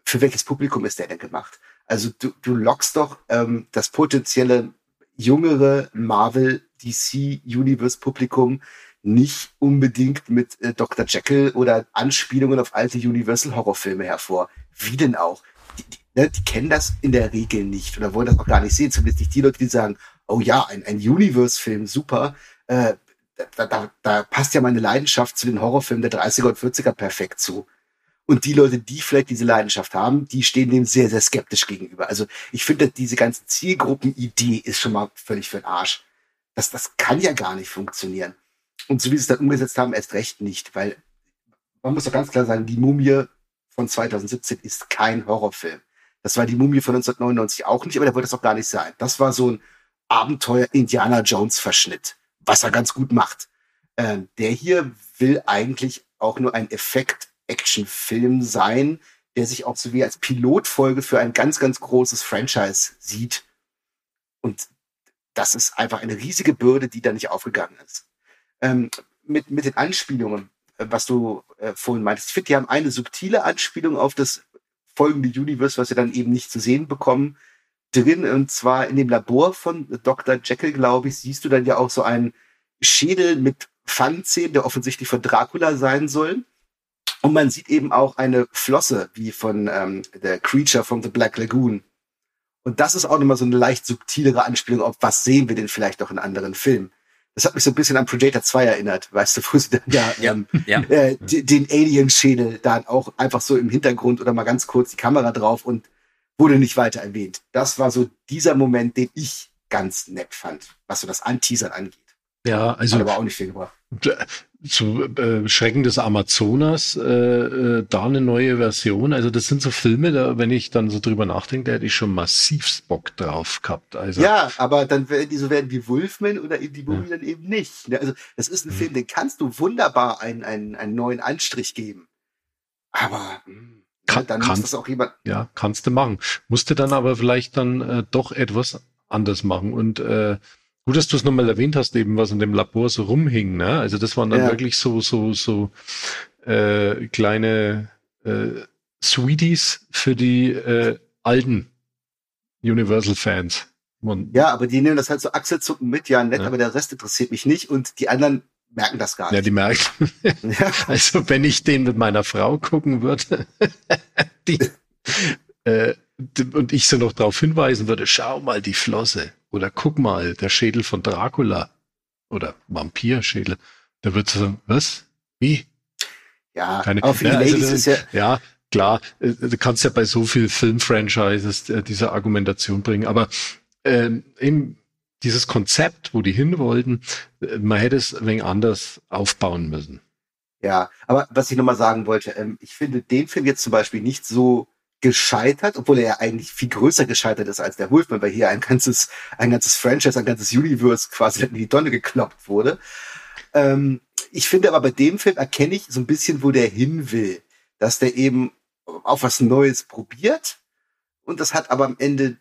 für welches Publikum ist der denn gemacht? Also du, du lockst doch ähm, das potenzielle jüngere Marvel DC Universe Publikum nicht unbedingt mit äh, Dr. Jekyll oder Anspielungen auf alte Universal Horrorfilme hervor. Wie denn auch? Die, die, ne, die kennen das in der Regel nicht oder wollen das auch gar nicht sehen. Zumindest nicht die Leute, die sagen, oh ja, ein, ein Universe-Film, super. Äh, da, da, da passt ja meine Leidenschaft zu den Horrorfilmen der 30er und 40er perfekt zu. Und die Leute, die vielleicht diese Leidenschaft haben, die stehen dem sehr, sehr skeptisch gegenüber. Also ich finde, diese ganze Zielgruppenidee ist schon mal völlig für den Arsch. Das, das kann ja gar nicht funktionieren. Und so wie sie es dann umgesetzt haben, erst recht nicht, weil man muss doch ganz klar sagen, die Mumie von 2017 ist kein Horrorfilm. Das war die Mumie von 1999 auch nicht, aber der wollte das auch gar nicht sein. Das war so ein Abenteuer-Indiana Jones-Verschnitt, was er ganz gut macht. Ähm, der hier will eigentlich auch nur einen Effekt Actionfilm sein, der sich auch so wie als Pilotfolge für ein ganz, ganz großes Franchise sieht. Und das ist einfach eine riesige Bürde, die da nicht aufgegangen ist. Ähm, mit, mit den Anspielungen, äh, was du äh, vorhin meintest, ich finde, die haben eine subtile Anspielung auf das folgende Universe, was wir dann eben nicht zu sehen bekommen, drin. Und zwar in dem Labor von Dr. Jekyll, glaube ich, siehst du dann ja auch so einen Schädel mit Pfannenzähnen, der offensichtlich von Dracula sein soll. Und man sieht eben auch eine Flosse, wie von ähm, der Creature from the Black Lagoon. Und das ist auch nochmal so eine leicht subtilere Anspielung auf, was sehen wir denn vielleicht noch in anderen Filmen. Das hat mich so ein bisschen an Predator 2 erinnert, weißt du, wo sie dann da ja, ähm, ja. Äh, den Alien-Schädel dann auch einfach so im Hintergrund oder mal ganz kurz die Kamera drauf und wurde nicht weiter erwähnt. Das war so dieser Moment, den ich ganz nett fand, was so das Anteasern angeht. Ja, also. Hat aber auch nicht viel gebracht. Zu äh, Schrecken des Amazonas, äh, äh, da eine neue Version. Also das sind so Filme, da, wenn ich dann so drüber nachdenke, da hätte ich schon massiv Bock drauf gehabt. Also, ja, aber dann werden die so werden wie Wolfman oder in die Movie ja. dann eben nicht. Ne? Also das ist ein mhm. Film, den kannst du wunderbar einen, einen, einen neuen Anstrich geben. Aber mh, hm, kann, dann kann, muss das auch jemand. Ja, kannst du machen. Musste dann aber vielleicht dann äh, doch etwas anders machen. Und äh, gut, dass du es nochmal erwähnt hast, eben was in dem Labor so rumhing. Ne? Also das waren dann ja. wirklich so so so äh, kleine äh, Sweeties für die äh, alten Universal-Fans. Ja, aber die nehmen das halt so Achselzucken mit, ja nett, ja. aber der Rest interessiert mich nicht und die anderen merken das gar nicht. Ja, die merken. ja. Also wenn ich den mit meiner Frau gucken würde, die, äh, und ich so noch darauf hinweisen würde, schau mal die Flosse oder guck mal, der Schädel von Dracula oder Vampirschädel, da wird sagen, was? Wie? Ja, Keine, auf ja, also das, ist ja, ja, klar, äh, du kannst ja bei so viel Filmfranchises äh, diese Argumentation bringen, aber ähm, eben dieses Konzept, wo die hin wollten, äh, man hätte es ein wenig anders aufbauen müssen. Ja, aber was ich nochmal sagen wollte, ähm, ich finde den Film jetzt zum Beispiel nicht so gescheitert, obwohl er ja eigentlich viel größer gescheitert ist als der Wolfman, weil hier ein ganzes, ein ganzes Franchise, ein ganzes Universe quasi in die Tonne gekloppt wurde. Ähm, ich finde aber bei dem Film erkenne ich so ein bisschen, wo der hin will, dass der eben auf was Neues probiert und das hat aber am Ende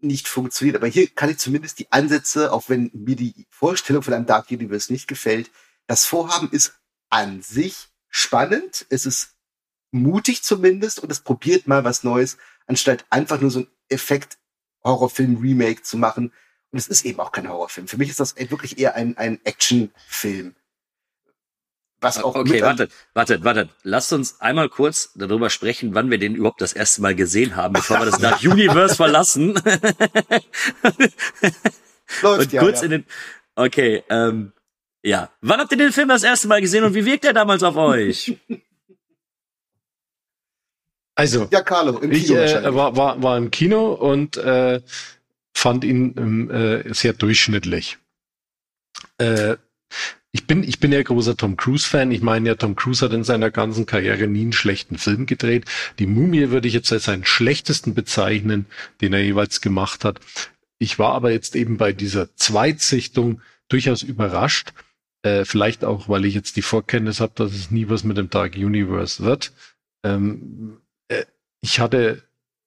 nicht funktioniert. Aber hier kann ich zumindest die Ansätze, auch wenn mir die Vorstellung von einem Dark Universe nicht gefällt, das Vorhaben ist an sich spannend. Es ist mutig zumindest und es probiert mal was Neues, anstatt einfach nur so ein Effekt Horrorfilm-Remake zu machen. Und es ist eben auch kein Horrorfilm. Für mich ist das wirklich eher ein, ein Actionfilm. Was auch okay, wartet, wartet, wartet. Lasst uns einmal kurz darüber sprechen, wann wir den überhaupt das erste Mal gesehen haben, bevor wir das Dark Universe verlassen. Läuft und ja, kurz ja. in den. Okay, ähm, ja. Wann habt ihr den Film das erste Mal gesehen und wie wirkt er damals auf euch? Also, ja, Carlo, im ich Kino äh, war, war, war im Kino und äh, fand ihn ähm, äh, sehr durchschnittlich. Äh, ich bin, ich bin ja großer Tom Cruise-Fan. Ich meine ja, Tom Cruise hat in seiner ganzen Karriere nie einen schlechten Film gedreht. Die Mumie würde ich jetzt als seinen schlechtesten bezeichnen, den er jeweils gemacht hat. Ich war aber jetzt eben bei dieser Zweitsichtung durchaus überrascht. Äh, vielleicht auch, weil ich jetzt die Vorkenntnis habe, dass es nie was mit dem Dark Universe wird. Ähm, äh, ich hatte,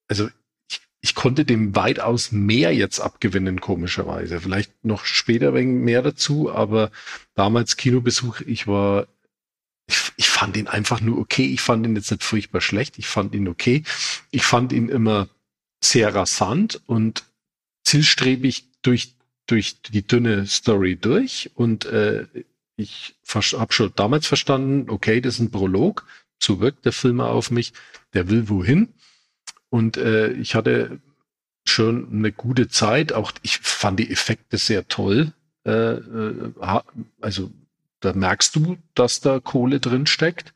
also ich, ich konnte dem weitaus mehr jetzt abgewinnen, komischerweise. Vielleicht noch später wegen mehr dazu, aber damals Kinobesuch, ich war, ich, ich fand ihn einfach nur okay. Ich fand ihn jetzt nicht furchtbar schlecht. Ich fand ihn okay. Ich fand ihn immer sehr rasant und zielstrebig durch durch die dünne Story durch und äh, ich habe schon damals verstanden, okay, das ist ein Prolog, so wirkt der Film auf mich, der will wohin. Und äh, ich hatte schon eine gute Zeit, auch ich fand die Effekte sehr toll, äh, äh, also da merkst du, dass da Kohle drin steckt,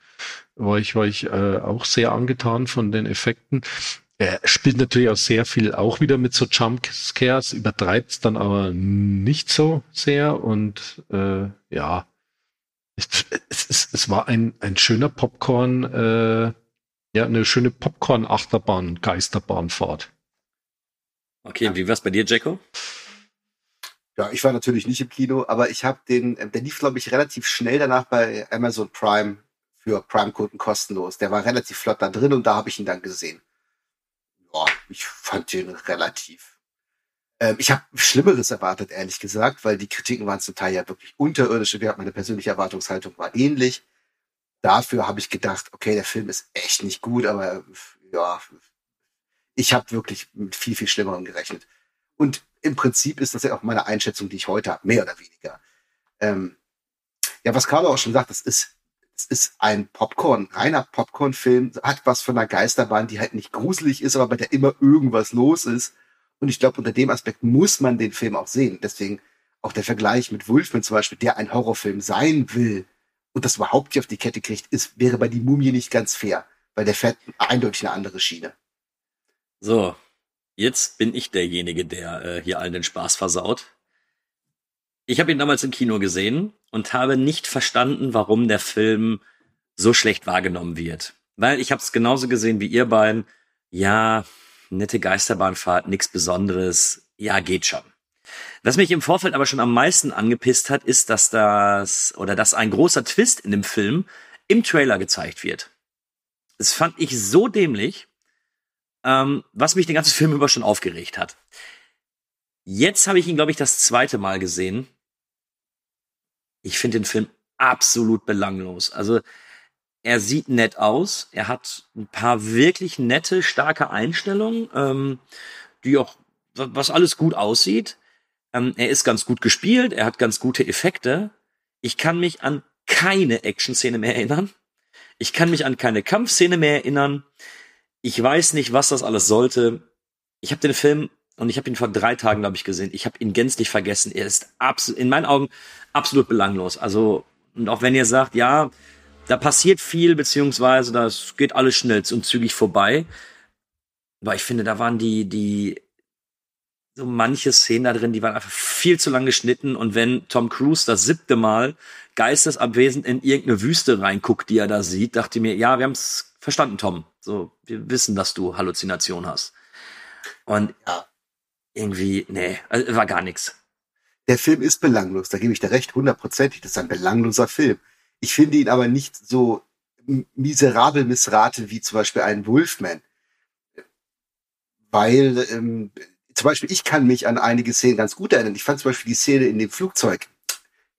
war ich war ich äh, auch sehr angetan von den Effekten. Er spielt natürlich auch sehr viel auch wieder mit so Jumpscares, übertreibt es dann aber nicht so sehr. Und äh, ja, es, es, es war ein, ein schöner Popcorn, äh, ja, eine schöne Popcorn-Achterbahn, Geisterbahnfahrt. Okay, wie war's bei dir, Jacko? Ja, ich war natürlich nicht im Kino, aber ich habe den, der lief, glaube ich, relativ schnell danach bei Amazon Prime für Prime-Kunden kostenlos. Der war relativ flott da drin und da habe ich ihn dann gesehen ja, ich fand den relativ. Ähm, ich habe Schlimmeres erwartet, ehrlich gesagt, weil die Kritiken waren zum Teil ja wirklich unterirdisch. Hatten meine persönliche Erwartungshaltung war ähnlich. Dafür habe ich gedacht, okay, der Film ist echt nicht gut, aber ja, ich habe wirklich mit viel, viel Schlimmerem gerechnet. Und im Prinzip ist das ja auch meine Einschätzung, die ich heute habe, mehr oder weniger. Ähm, ja, was Carlo auch schon sagt, das ist es ist ein Popcorn, reiner Popcorn-Film, hat was von einer Geisterbahn, die halt nicht gruselig ist, aber bei der immer irgendwas los ist. Und ich glaube, unter dem Aspekt muss man den Film auch sehen. Deswegen auch der Vergleich mit Wolfman zum Beispiel, der ein Horrorfilm sein will und das überhaupt nicht auf die Kette kriegt, ist, wäre bei die Mumie nicht ganz fair, weil der fährt eindeutig eine andere Schiene. So, jetzt bin ich derjenige, der äh, hier allen den Spaß versaut. Ich habe ihn damals im Kino gesehen und habe nicht verstanden, warum der Film so schlecht wahrgenommen wird. Weil ich habe es genauso gesehen wie ihr beiden. Ja, nette Geisterbahnfahrt, nichts Besonderes. Ja, geht schon. Was mich im Vorfeld aber schon am meisten angepisst hat, ist, dass das oder dass ein großer Twist in dem Film im Trailer gezeigt wird. Das fand ich so dämlich, ähm, was mich den ganzen Film über schon aufgeregt hat. Jetzt habe ich ihn, glaube ich, das zweite Mal gesehen. Ich finde den Film absolut belanglos. Also er sieht nett aus, er hat ein paar wirklich nette, starke Einstellungen, ähm, die auch, was alles gut aussieht. Ähm, er ist ganz gut gespielt, er hat ganz gute Effekte. Ich kann mich an keine Action-Szene mehr erinnern. Ich kann mich an keine Kampfszene mehr erinnern. Ich weiß nicht, was das alles sollte. Ich habe den Film und ich habe ihn vor drei Tagen, glaube ich, gesehen. Ich habe ihn gänzlich vergessen. Er ist absolut, in meinen Augen absolut belanglos. Also und auch wenn ihr sagt, ja, da passiert viel, beziehungsweise das geht alles schnell und zügig vorbei. Aber ich finde, da waren die, die so manche Szenen da drin, die waren einfach viel zu lang geschnitten. Und wenn Tom Cruise das siebte Mal geistesabwesend in irgendeine Wüste reinguckt, die er da sieht, dachte ich mir, ja, wir haben es verstanden, Tom. So, wir wissen, dass du Halluzination hast. Und ja, irgendwie, nee, also, war gar nichts. Der Film ist belanglos, da gebe ich dir recht, hundertprozentig. Das ist ein belangloser Film. Ich finde ihn aber nicht so miserabel missraten wie zum Beispiel ein Wolfman. Weil ähm, zum Beispiel, ich kann mich an einige Szenen ganz gut erinnern. Ich fand zum Beispiel die Szene in dem Flugzeug,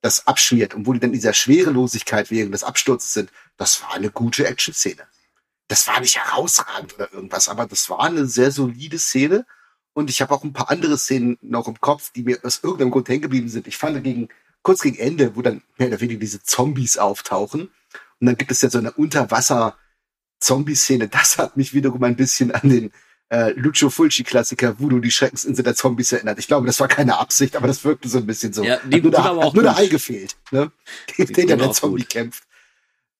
das abschmiert und wo die dann in dieser Schwerelosigkeit während des Absturzes sind, das war eine gute Action-Szene. Das war nicht herausragend oder irgendwas, aber das war eine sehr solide Szene. Und ich habe auch ein paar andere Szenen noch im Kopf, die mir aus irgendeinem Grund hängen geblieben sind. Ich fand gegen, kurz gegen Ende, wo dann mehr oder weniger diese Zombies auftauchen. Und dann gibt es ja so eine Unterwasser-Zombie-Szene. Das hat mich wiederum ein bisschen an den äh, Lucio Fulci-Klassiker Voodoo, die Schreckensinsel der Zombies erinnert. Ich glaube, das war keine Absicht, aber das wirkte so ein bisschen so. Ja, die, hat nur, der, hat nur der Hai gefehlt, ne? Den, den der Zombie gut. kämpft.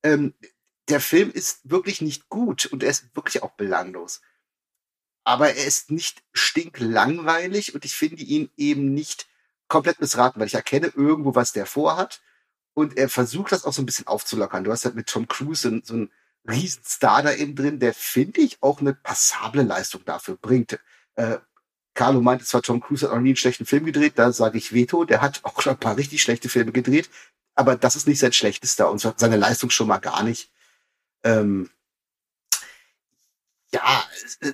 Ähm, der Film ist wirklich nicht gut und er ist wirklich auch belanglos. Aber er ist nicht stinklangweilig und ich finde ihn eben nicht komplett missraten, weil ich erkenne irgendwo, was der vorhat. Und er versucht das auch so ein bisschen aufzulockern. Du hast halt mit Tom Cruise so, so ein Riesenstar da eben drin, der finde ich auch eine passable Leistung dafür bringt. Äh, Carlo meinte zwar, Tom Cruise hat auch nie einen schlechten Film gedreht, da sage ich Veto, der hat auch schon ein paar richtig schlechte Filme gedreht, aber das ist nicht sein schlechtester und seine Leistung schon mal gar nicht. Ähm, ja,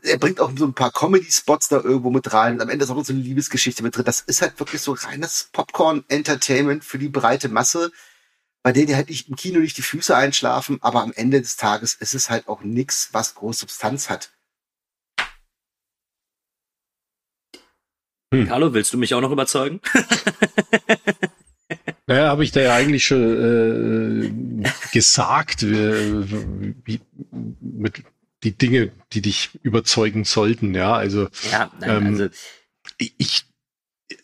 er bringt auch so ein paar Comedy-Spots da irgendwo mit rein. Am Ende ist auch so eine Liebesgeschichte mit drin. Das ist halt wirklich so reines Popcorn-Entertainment für die breite Masse bei denen die halt nicht im Kino nicht die Füße einschlafen, aber am Ende des Tages ist es halt auch nichts, was große Substanz hat. Hm. Carlo, willst du mich auch noch überzeugen? naja, habe ich da ja eigentlich schon äh, gesagt, wie, wie, mit die Dinge, die dich überzeugen sollten, ja. Also, ja, nein, ähm, also ich,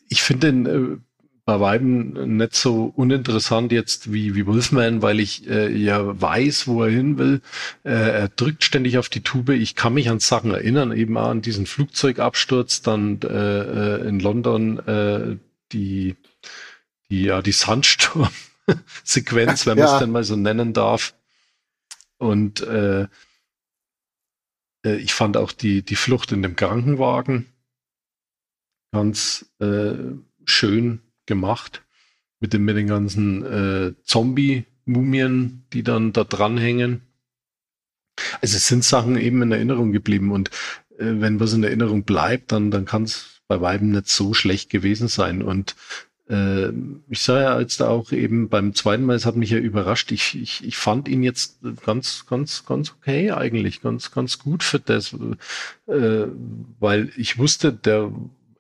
ich finde den äh, bei weitem nicht so uninteressant jetzt wie, wie Wolfman, weil ich äh, ja weiß, wo er hin will. Äh, er drückt ständig auf die Tube. Ich kann mich an Sachen erinnern, eben auch an diesen Flugzeugabsturz, dann äh, äh in London äh, die, die, ja, die Sandsturm-Sequenz, wenn man es denn mal so nennen darf. Und äh, äh, ich fand auch die, die Flucht in dem Krankenwagen ganz äh, schön gemacht. Mit, dem, mit den ganzen äh, Zombie-Mumien, die dann da dranhängen. Also es sind Sachen eben in Erinnerung geblieben und äh, wenn was in Erinnerung bleibt, dann, dann kann es bei Weiben nicht so schlecht gewesen sein. Und ich sah ja jetzt auch eben beim zweiten Mal, es hat mich ja überrascht, ich, ich, ich fand ihn jetzt ganz, ganz, ganz okay eigentlich, ganz, ganz gut für das, äh, weil ich wusste, der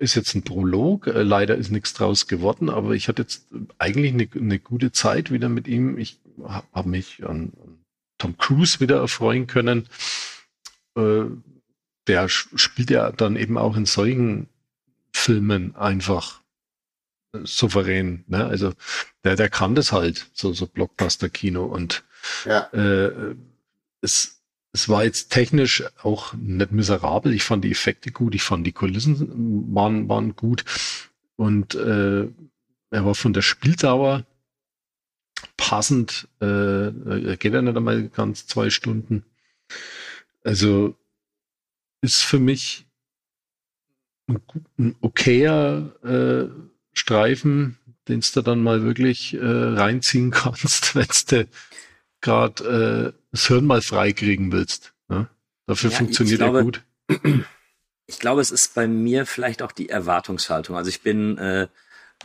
ist jetzt ein Prolog. Äh, leider ist nichts draus geworden, aber ich hatte jetzt eigentlich eine, eine gute Zeit wieder mit ihm. Ich habe hab mich an, an, Tom Cruise wieder erfreuen können. Äh, der spielt ja dann eben auch in solchen Filmen einfach souverän. Ne? Also der, der kann das halt, so, so Blockbuster-Kino. Und ja. äh, es, es war jetzt technisch auch nicht miserabel. Ich fand die Effekte gut, ich fand die Kulissen waren, waren gut. Und äh, er war von der Spieldauer passend, äh, geht ja nicht einmal ganz zwei Stunden. Also ist für mich ein, ein okayer äh, Streifen, den du dann mal wirklich äh, reinziehen kannst, wenn du gerade äh, das Hirn mal freikriegen willst. Ne? Dafür ja, funktioniert glaube, er gut. Ich glaube, es ist bei mir vielleicht auch die Erwartungshaltung. Also ich bin äh,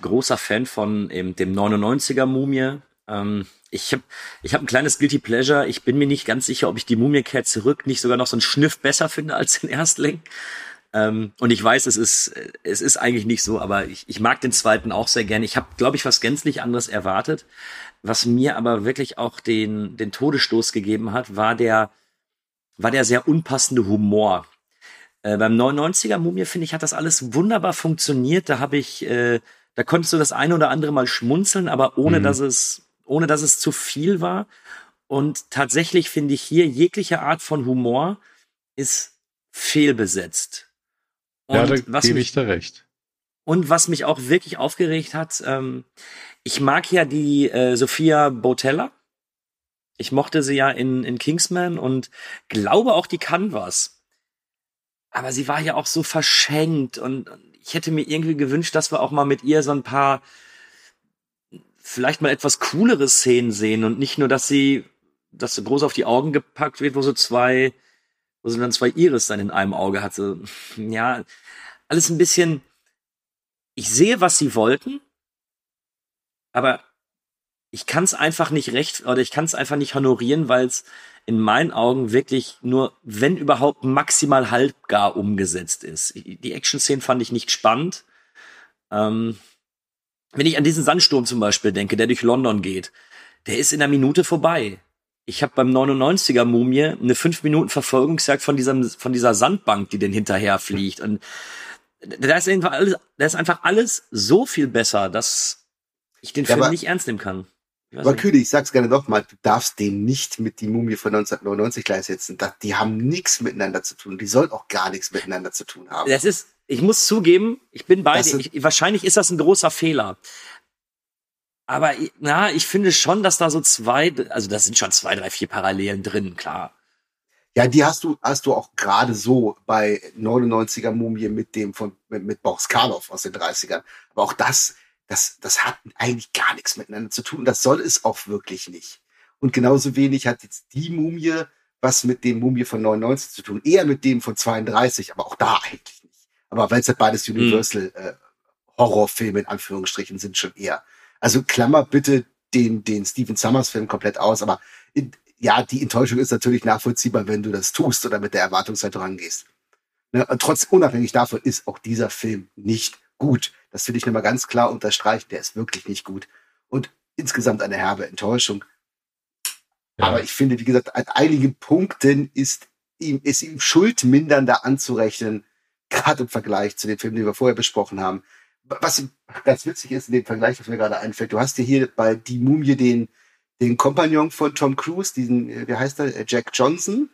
großer Fan von eben dem 99er Mumie. Ähm, ich habe ich hab ein kleines Guilty Pleasure. Ich bin mir nicht ganz sicher, ob ich die Mumie kehrt zurück nicht sogar noch so einen Schniff besser finde als den Erstling. Ähm, und ich weiß, es ist, es ist eigentlich nicht so, aber ich, ich mag den zweiten auch sehr gerne. Ich habe, glaube ich, was gänzlich anderes erwartet. Was mir aber wirklich auch den, den Todesstoß gegeben hat, war der, war der sehr unpassende Humor. Äh, beim 99er Mumie, finde ich, hat das alles wunderbar funktioniert. Da habe ich, äh, da konntest du das eine oder andere mal schmunzeln, aber ohne mhm. dass es, ohne dass es zu viel war. Und tatsächlich finde ich hier jegliche Art von Humor ist fehlbesetzt. Und ja, da gebe ich da recht. Und was mich auch wirklich aufgeregt hat, ähm, ich mag ja die äh, Sophia Botella. Ich mochte sie ja in, in Kingsman und glaube auch, die kann was. Aber sie war ja auch so verschenkt und ich hätte mir irgendwie gewünscht, dass wir auch mal mit ihr so ein paar vielleicht mal etwas coolere Szenen sehen und nicht nur, dass sie, dass sie groß auf die Augen gepackt wird, wo so zwei wo sie dann zwei Iris dann in einem Auge hatte. Ja, alles ein bisschen. Ich sehe, was sie wollten, aber ich kann es einfach nicht recht oder ich kann es einfach nicht honorieren, weil es in meinen Augen wirklich nur, wenn überhaupt, maximal halbgar umgesetzt ist. Die Action-Szenen fand ich nicht spannend. Ähm, wenn ich an diesen Sandsturm zum Beispiel denke, der durch London geht, der ist in einer Minute vorbei ich habe beim 99er Mumie eine 5 Minuten Verfolgungsjagd von diesem von dieser Sandbank, die den hinterher fliegt und da ist einfach alles, da ist einfach alles so viel besser, dass ich den Film ja, aber, nicht ernst nehmen kann. Aber Kühne, ich sag's gerne nochmal, du darfst den nicht mit die Mumie von 1999 gleichsetzen. Die haben nichts miteinander zu tun. Die sollen auch gar nichts miteinander zu tun haben. Das ist, ich muss zugeben, ich bin bei dir. Wahrscheinlich ist das ein großer Fehler. Aber na, ich finde schon, dass da so zwei, also da sind schon zwei, drei, vier Parallelen drin, klar. Ja, die hast du, hast du auch gerade so bei 99er Mumie mit dem von, mit, mit Boris Karloff aus den 30ern. Aber auch das, das, das hat eigentlich gar nichts miteinander zu tun. Das soll es auch wirklich nicht. Und genauso wenig hat jetzt die Mumie was mit dem Mumie von 99 zu tun. Eher mit dem von 32, aber auch da eigentlich nicht. Aber weil es halt beides hm. Universal äh, Horrorfilme in Anführungsstrichen sind schon eher. Also klammer bitte den, den Stephen Summers Film komplett aus, aber in, ja, die Enttäuschung ist natürlich nachvollziehbar, wenn du das tust oder mit der Erwartungshaltung rangehst. Ne? Und trotz, unabhängig davon ist auch dieser Film nicht gut. Das will ich nochmal ganz klar unterstreichen. Der ist wirklich nicht gut. Und insgesamt eine herbe Enttäuschung. Ja. Aber ich finde, wie gesagt, an einigen Punkten ist ihm, ist ihm schuldmindernder anzurechnen, gerade im Vergleich zu den Filmen, die wir vorher besprochen haben was ganz witzig ist in dem Vergleich, was mir gerade einfällt, du hast ja hier bei Die Mumie den, den Kompagnon von Tom Cruise, diesen, äh, wie heißt er, äh, Jack Johnson,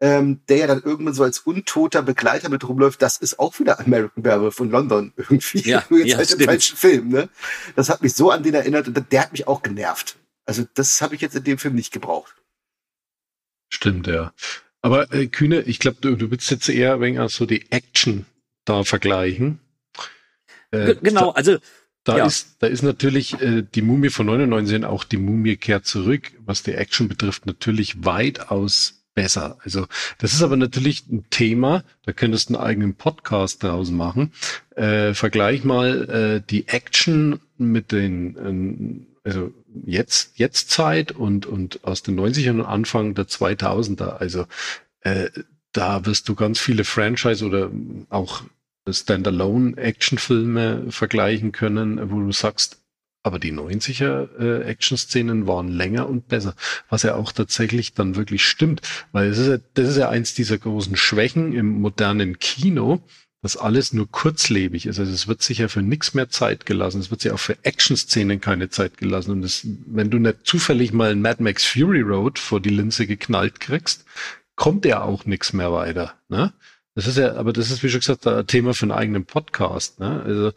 ähm, der ja dann irgendwann so als untoter Begleiter mit rumläuft, das ist auch wieder American Werewolf von London irgendwie. Ja, Nur jetzt ja, halt im falschen Film, ne? Das hat mich so an den erinnert und der hat mich auch genervt. Also das habe ich jetzt in dem Film nicht gebraucht. Stimmt, ja. Aber äh, Kühne, ich glaube, du, du willst jetzt eher wenig so die Action da vergleichen. Äh, genau, also da ja. ist, da ist natürlich äh, die Mumie von 99 auch die Mumie kehrt zurück, was die Action betrifft, natürlich weitaus besser. Also das ist aber natürlich ein Thema, da könntest du einen eigenen Podcast draus machen. Äh, vergleich mal äh, die Action mit den, äh, also jetzt, jetzt Zeit und, und aus den 90ern und Anfang der 2000er. Also äh, da wirst du ganz viele Franchise oder auch Standalone-Actionfilme vergleichen können, wo du sagst, aber die 90er äh, Action-Szenen waren länger und besser, was ja auch tatsächlich dann wirklich stimmt, weil es ist ja, das ist ja eins dieser großen Schwächen im modernen Kino, dass alles nur kurzlebig ist. Also es wird sich ja für nichts mehr Zeit gelassen. Es wird sich auch für Action-Szenen keine Zeit gelassen. Und das, wenn du nicht zufällig mal einen Mad Max Fury Road vor die Linse geknallt kriegst, kommt ja auch nichts mehr weiter. Ne? Das ist ja, aber das ist, wie schon gesagt, ein Thema für einen eigenen Podcast. Ne? Also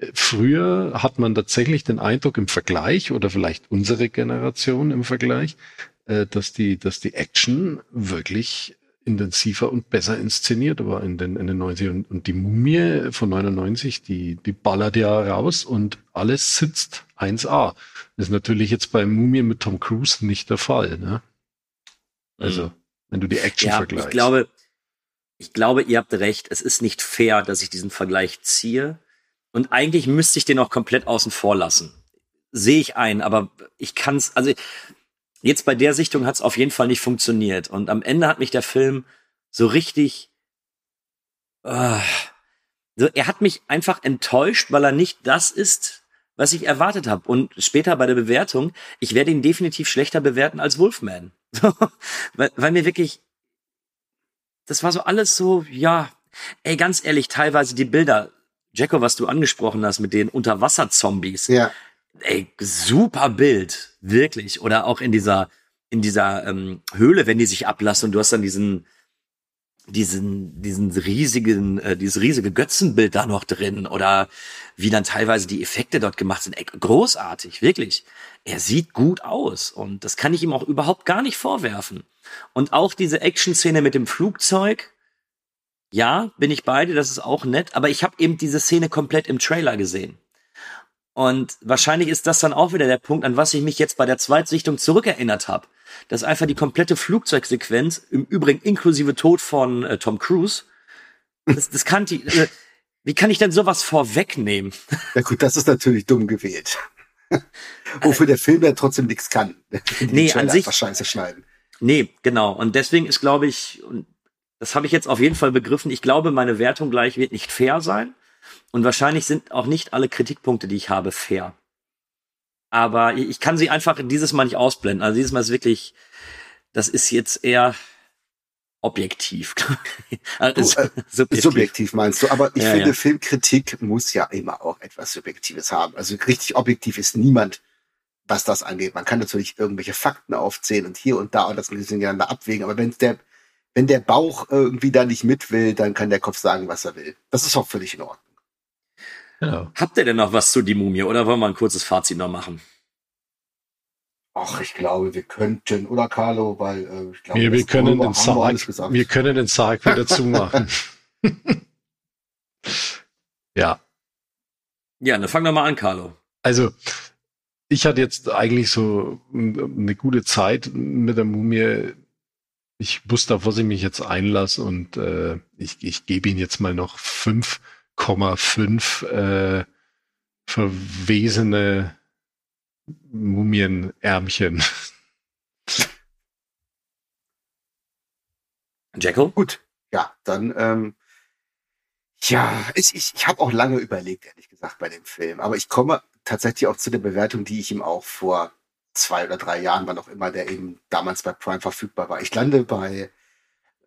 äh, früher hat man tatsächlich den Eindruck im Vergleich oder vielleicht unsere Generation im Vergleich, äh, dass die, dass die Action wirklich intensiver und besser inszeniert war in den, in den 90ern. Und, die Mumie von 99, die, die ballert ja raus und alles sitzt 1A. Das ist natürlich jetzt bei Mumie mit Tom Cruise nicht der Fall. Ne? Also, mhm. wenn du die Action ja, vergleichst. Ich glaube, ich glaube, ihr habt recht. Es ist nicht fair, dass ich diesen Vergleich ziehe. Und eigentlich müsste ich den auch komplett außen vor lassen. Sehe ich ein, aber ich kann es, also Jetzt bei der Sichtung hat es auf jeden Fall nicht funktioniert. Und am Ende hat mich der Film so richtig. Uh, so, er hat mich einfach enttäuscht, weil er nicht das ist, was ich erwartet habe. Und später bei der Bewertung, ich werde ihn definitiv schlechter bewerten als Wolfman. weil, weil mir wirklich, das war so alles so, ja, ey, ganz ehrlich, teilweise die Bilder, Jacko, was du angesprochen hast mit den Unterwasserzombies. Ja ey, super Bild, wirklich. Oder auch in dieser, in dieser ähm, Höhle, wenn die sich ablassen und du hast dann diesen, diesen, diesen riesigen, äh, dieses riesige Götzenbild da noch drin oder wie dann teilweise die Effekte dort gemacht sind. Ey, großartig, wirklich. Er sieht gut aus und das kann ich ihm auch überhaupt gar nicht vorwerfen. Und auch diese Action-Szene mit dem Flugzeug, ja, bin ich beide, das ist auch nett, aber ich habe eben diese Szene komplett im Trailer gesehen. Und wahrscheinlich ist das dann auch wieder der Punkt, an was ich mich jetzt bei der Zweitsichtung zurückerinnert habe. Dass einfach die komplette Flugzeugsequenz, im Übrigen inklusive Tod von äh, Tom Cruise, das, das kann die, äh, wie kann ich denn sowas vorwegnehmen? Ja gut, das ist natürlich dumm gewählt. Wofür der Film ja trotzdem nichts kann. nee, an sich. Scheiße schneiden. Nee, genau. Und deswegen ist, glaube ich, und das habe ich jetzt auf jeden Fall begriffen, ich glaube, meine Wertung gleich wird nicht fair sein. Und wahrscheinlich sind auch nicht alle Kritikpunkte, die ich habe, fair. Aber ich kann sie einfach dieses Mal nicht ausblenden. Also dieses Mal ist wirklich, das ist jetzt eher objektiv. also du, äh, subjektiv. subjektiv. meinst du, aber ich ja, finde, ja. Filmkritik muss ja immer auch etwas Subjektives haben. Also richtig objektiv ist niemand, was das angeht. Man kann natürlich irgendwelche Fakten aufzählen und hier und da und das ein bisschen gegeneinander abwägen, aber wenn der, wenn der Bauch irgendwie da nicht mit will, dann kann der Kopf sagen, was er will. Das ist auch völlig in Ordnung. Genau. Habt ihr denn noch was zu die Mumie oder wollen wir ein kurzes Fazit noch machen? Ach, ich glaube, wir könnten, oder Carlo, weil äh, ich glaube, wir, wir können den Sarg, wir können den Sarg wieder zumachen. ja. Ja, dann fang doch mal an, Carlo. Also, ich hatte jetzt eigentlich so eine gute Zeit mit der Mumie. Ich wusste, auf was ich mich jetzt einlasse und äh, ich, ich gebe ihn jetzt mal noch fünf 0,5 äh, verwesene Mumienärmchen. Jacko? Gut, ja, dann, ähm, ja, ich, ich, ich habe auch lange überlegt, ehrlich gesagt, bei dem Film. Aber ich komme tatsächlich auch zu der Bewertung, die ich ihm auch vor zwei oder drei Jahren, wann auch immer der eben damals bei Prime verfügbar war. Ich lande bei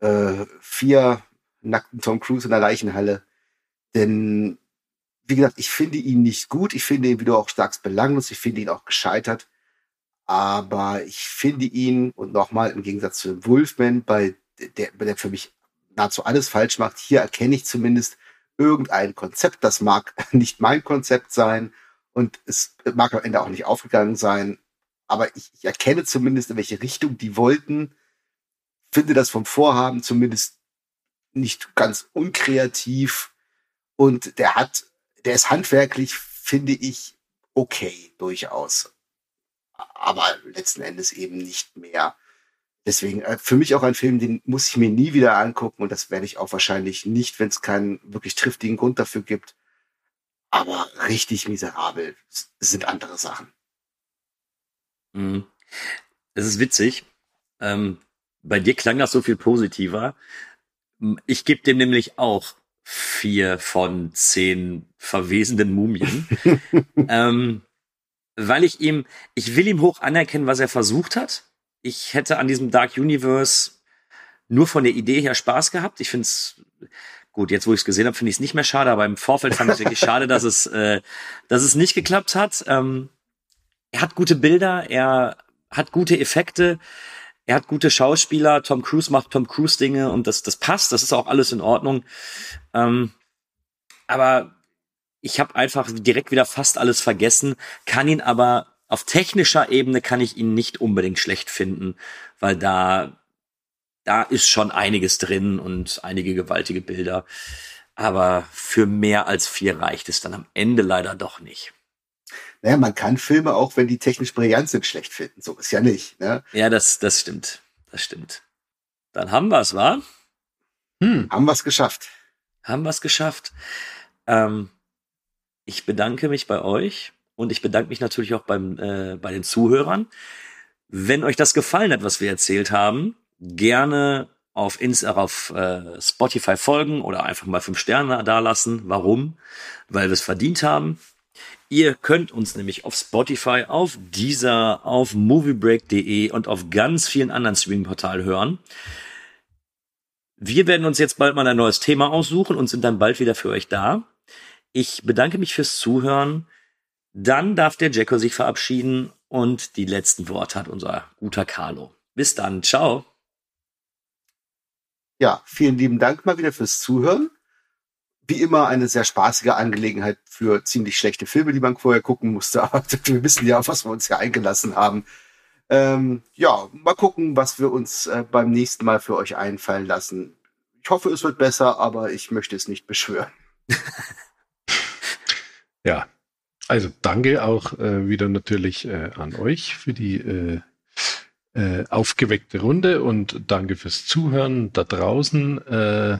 äh, vier nackten Tom Cruise in der Leichenhalle denn, wie gesagt, ich finde ihn nicht gut. Ich finde ihn, wie du auch sagst, belanglos. Ich finde ihn auch gescheitert. Aber ich finde ihn, und nochmal im Gegensatz zu Wolfman, bei der, der für mich nahezu alles falsch macht, hier erkenne ich zumindest irgendein Konzept. Das mag nicht mein Konzept sein und es mag am Ende auch nicht aufgegangen sein. Aber ich, ich erkenne zumindest, in welche Richtung die wollten. Finde das vom Vorhaben zumindest nicht ganz unkreativ und der hat, der ist handwerklich, finde ich, okay, durchaus. Aber letzten Endes eben nicht mehr. Deswegen äh, für mich auch ein Film, den muss ich mir nie wieder angucken und das werde ich auch wahrscheinlich nicht, wenn es keinen wirklich triftigen Grund dafür gibt. Aber richtig miserabel sind andere Sachen. Mhm. Es ist witzig. Ähm, bei dir klang das so viel positiver. Ich gebe dem nämlich auch vier von zehn verwesenden Mumien. ähm, weil ich ihm, ich will ihm hoch anerkennen, was er versucht hat. Ich hätte an diesem Dark Universe nur von der Idee her Spaß gehabt. Ich finde es Gut, jetzt wo ich es gesehen habe, finde ich es nicht mehr schade, aber im Vorfeld fand ich es wirklich schade, dass es, äh, dass es nicht geklappt hat. Ähm, er hat gute Bilder, er hat gute Effekte, er hat gute Schauspieler, Tom Cruise macht Tom Cruise Dinge und das, das passt, das ist auch alles in Ordnung. Ähm, aber ich habe einfach direkt wieder fast alles vergessen, kann ihn aber auf technischer Ebene kann ich ihn nicht unbedingt schlecht finden, weil da da ist schon einiges drin und einige gewaltige Bilder. Aber für mehr als vier reicht es dann am Ende leider doch nicht. Naja, man kann Filme auch, wenn die technisch brillant sind, schlecht finden. So ist ja nicht. Ne? Ja, das, das stimmt. Das stimmt. Dann haben wir es, wa? Hm. Haben wir es geschafft. Haben wir es geschafft. Ähm, ich bedanke mich bei euch und ich bedanke mich natürlich auch beim, äh, bei den Zuhörern. Wenn euch das gefallen hat, was wir erzählt haben, gerne auf, Insta, auf äh, Spotify folgen oder einfach mal fünf Sterne dalassen. Warum? Weil wir es verdient haben. Ihr könnt uns nämlich auf Spotify, auf dieser, auf moviebreak.de und auf ganz vielen anderen Streaming-Portalen hören. Wir werden uns jetzt bald mal ein neues Thema aussuchen und sind dann bald wieder für euch da. Ich bedanke mich fürs Zuhören. Dann darf der Jacko sich verabschieden und die letzten Worte hat unser guter Carlo. Bis dann. Ciao. Ja, vielen lieben Dank mal wieder fürs Zuhören. Wie immer eine sehr spaßige Angelegenheit für ziemlich schlechte Filme, die man vorher gucken musste. Aber wir wissen ja, was wir uns hier eingelassen haben. Ähm, ja, mal gucken, was wir uns äh, beim nächsten Mal für euch einfallen lassen. Ich hoffe, es wird besser, aber ich möchte es nicht beschwören. ja, also danke auch äh, wieder natürlich äh, an euch für die äh, aufgeweckte Runde und danke fürs Zuhören da draußen. Äh,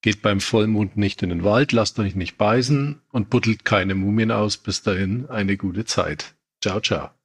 geht beim Vollmond nicht in den Wald, lasst euch nicht beißen und buddelt keine Mumien aus. Bis dahin eine gute Zeit. Ciao, ciao.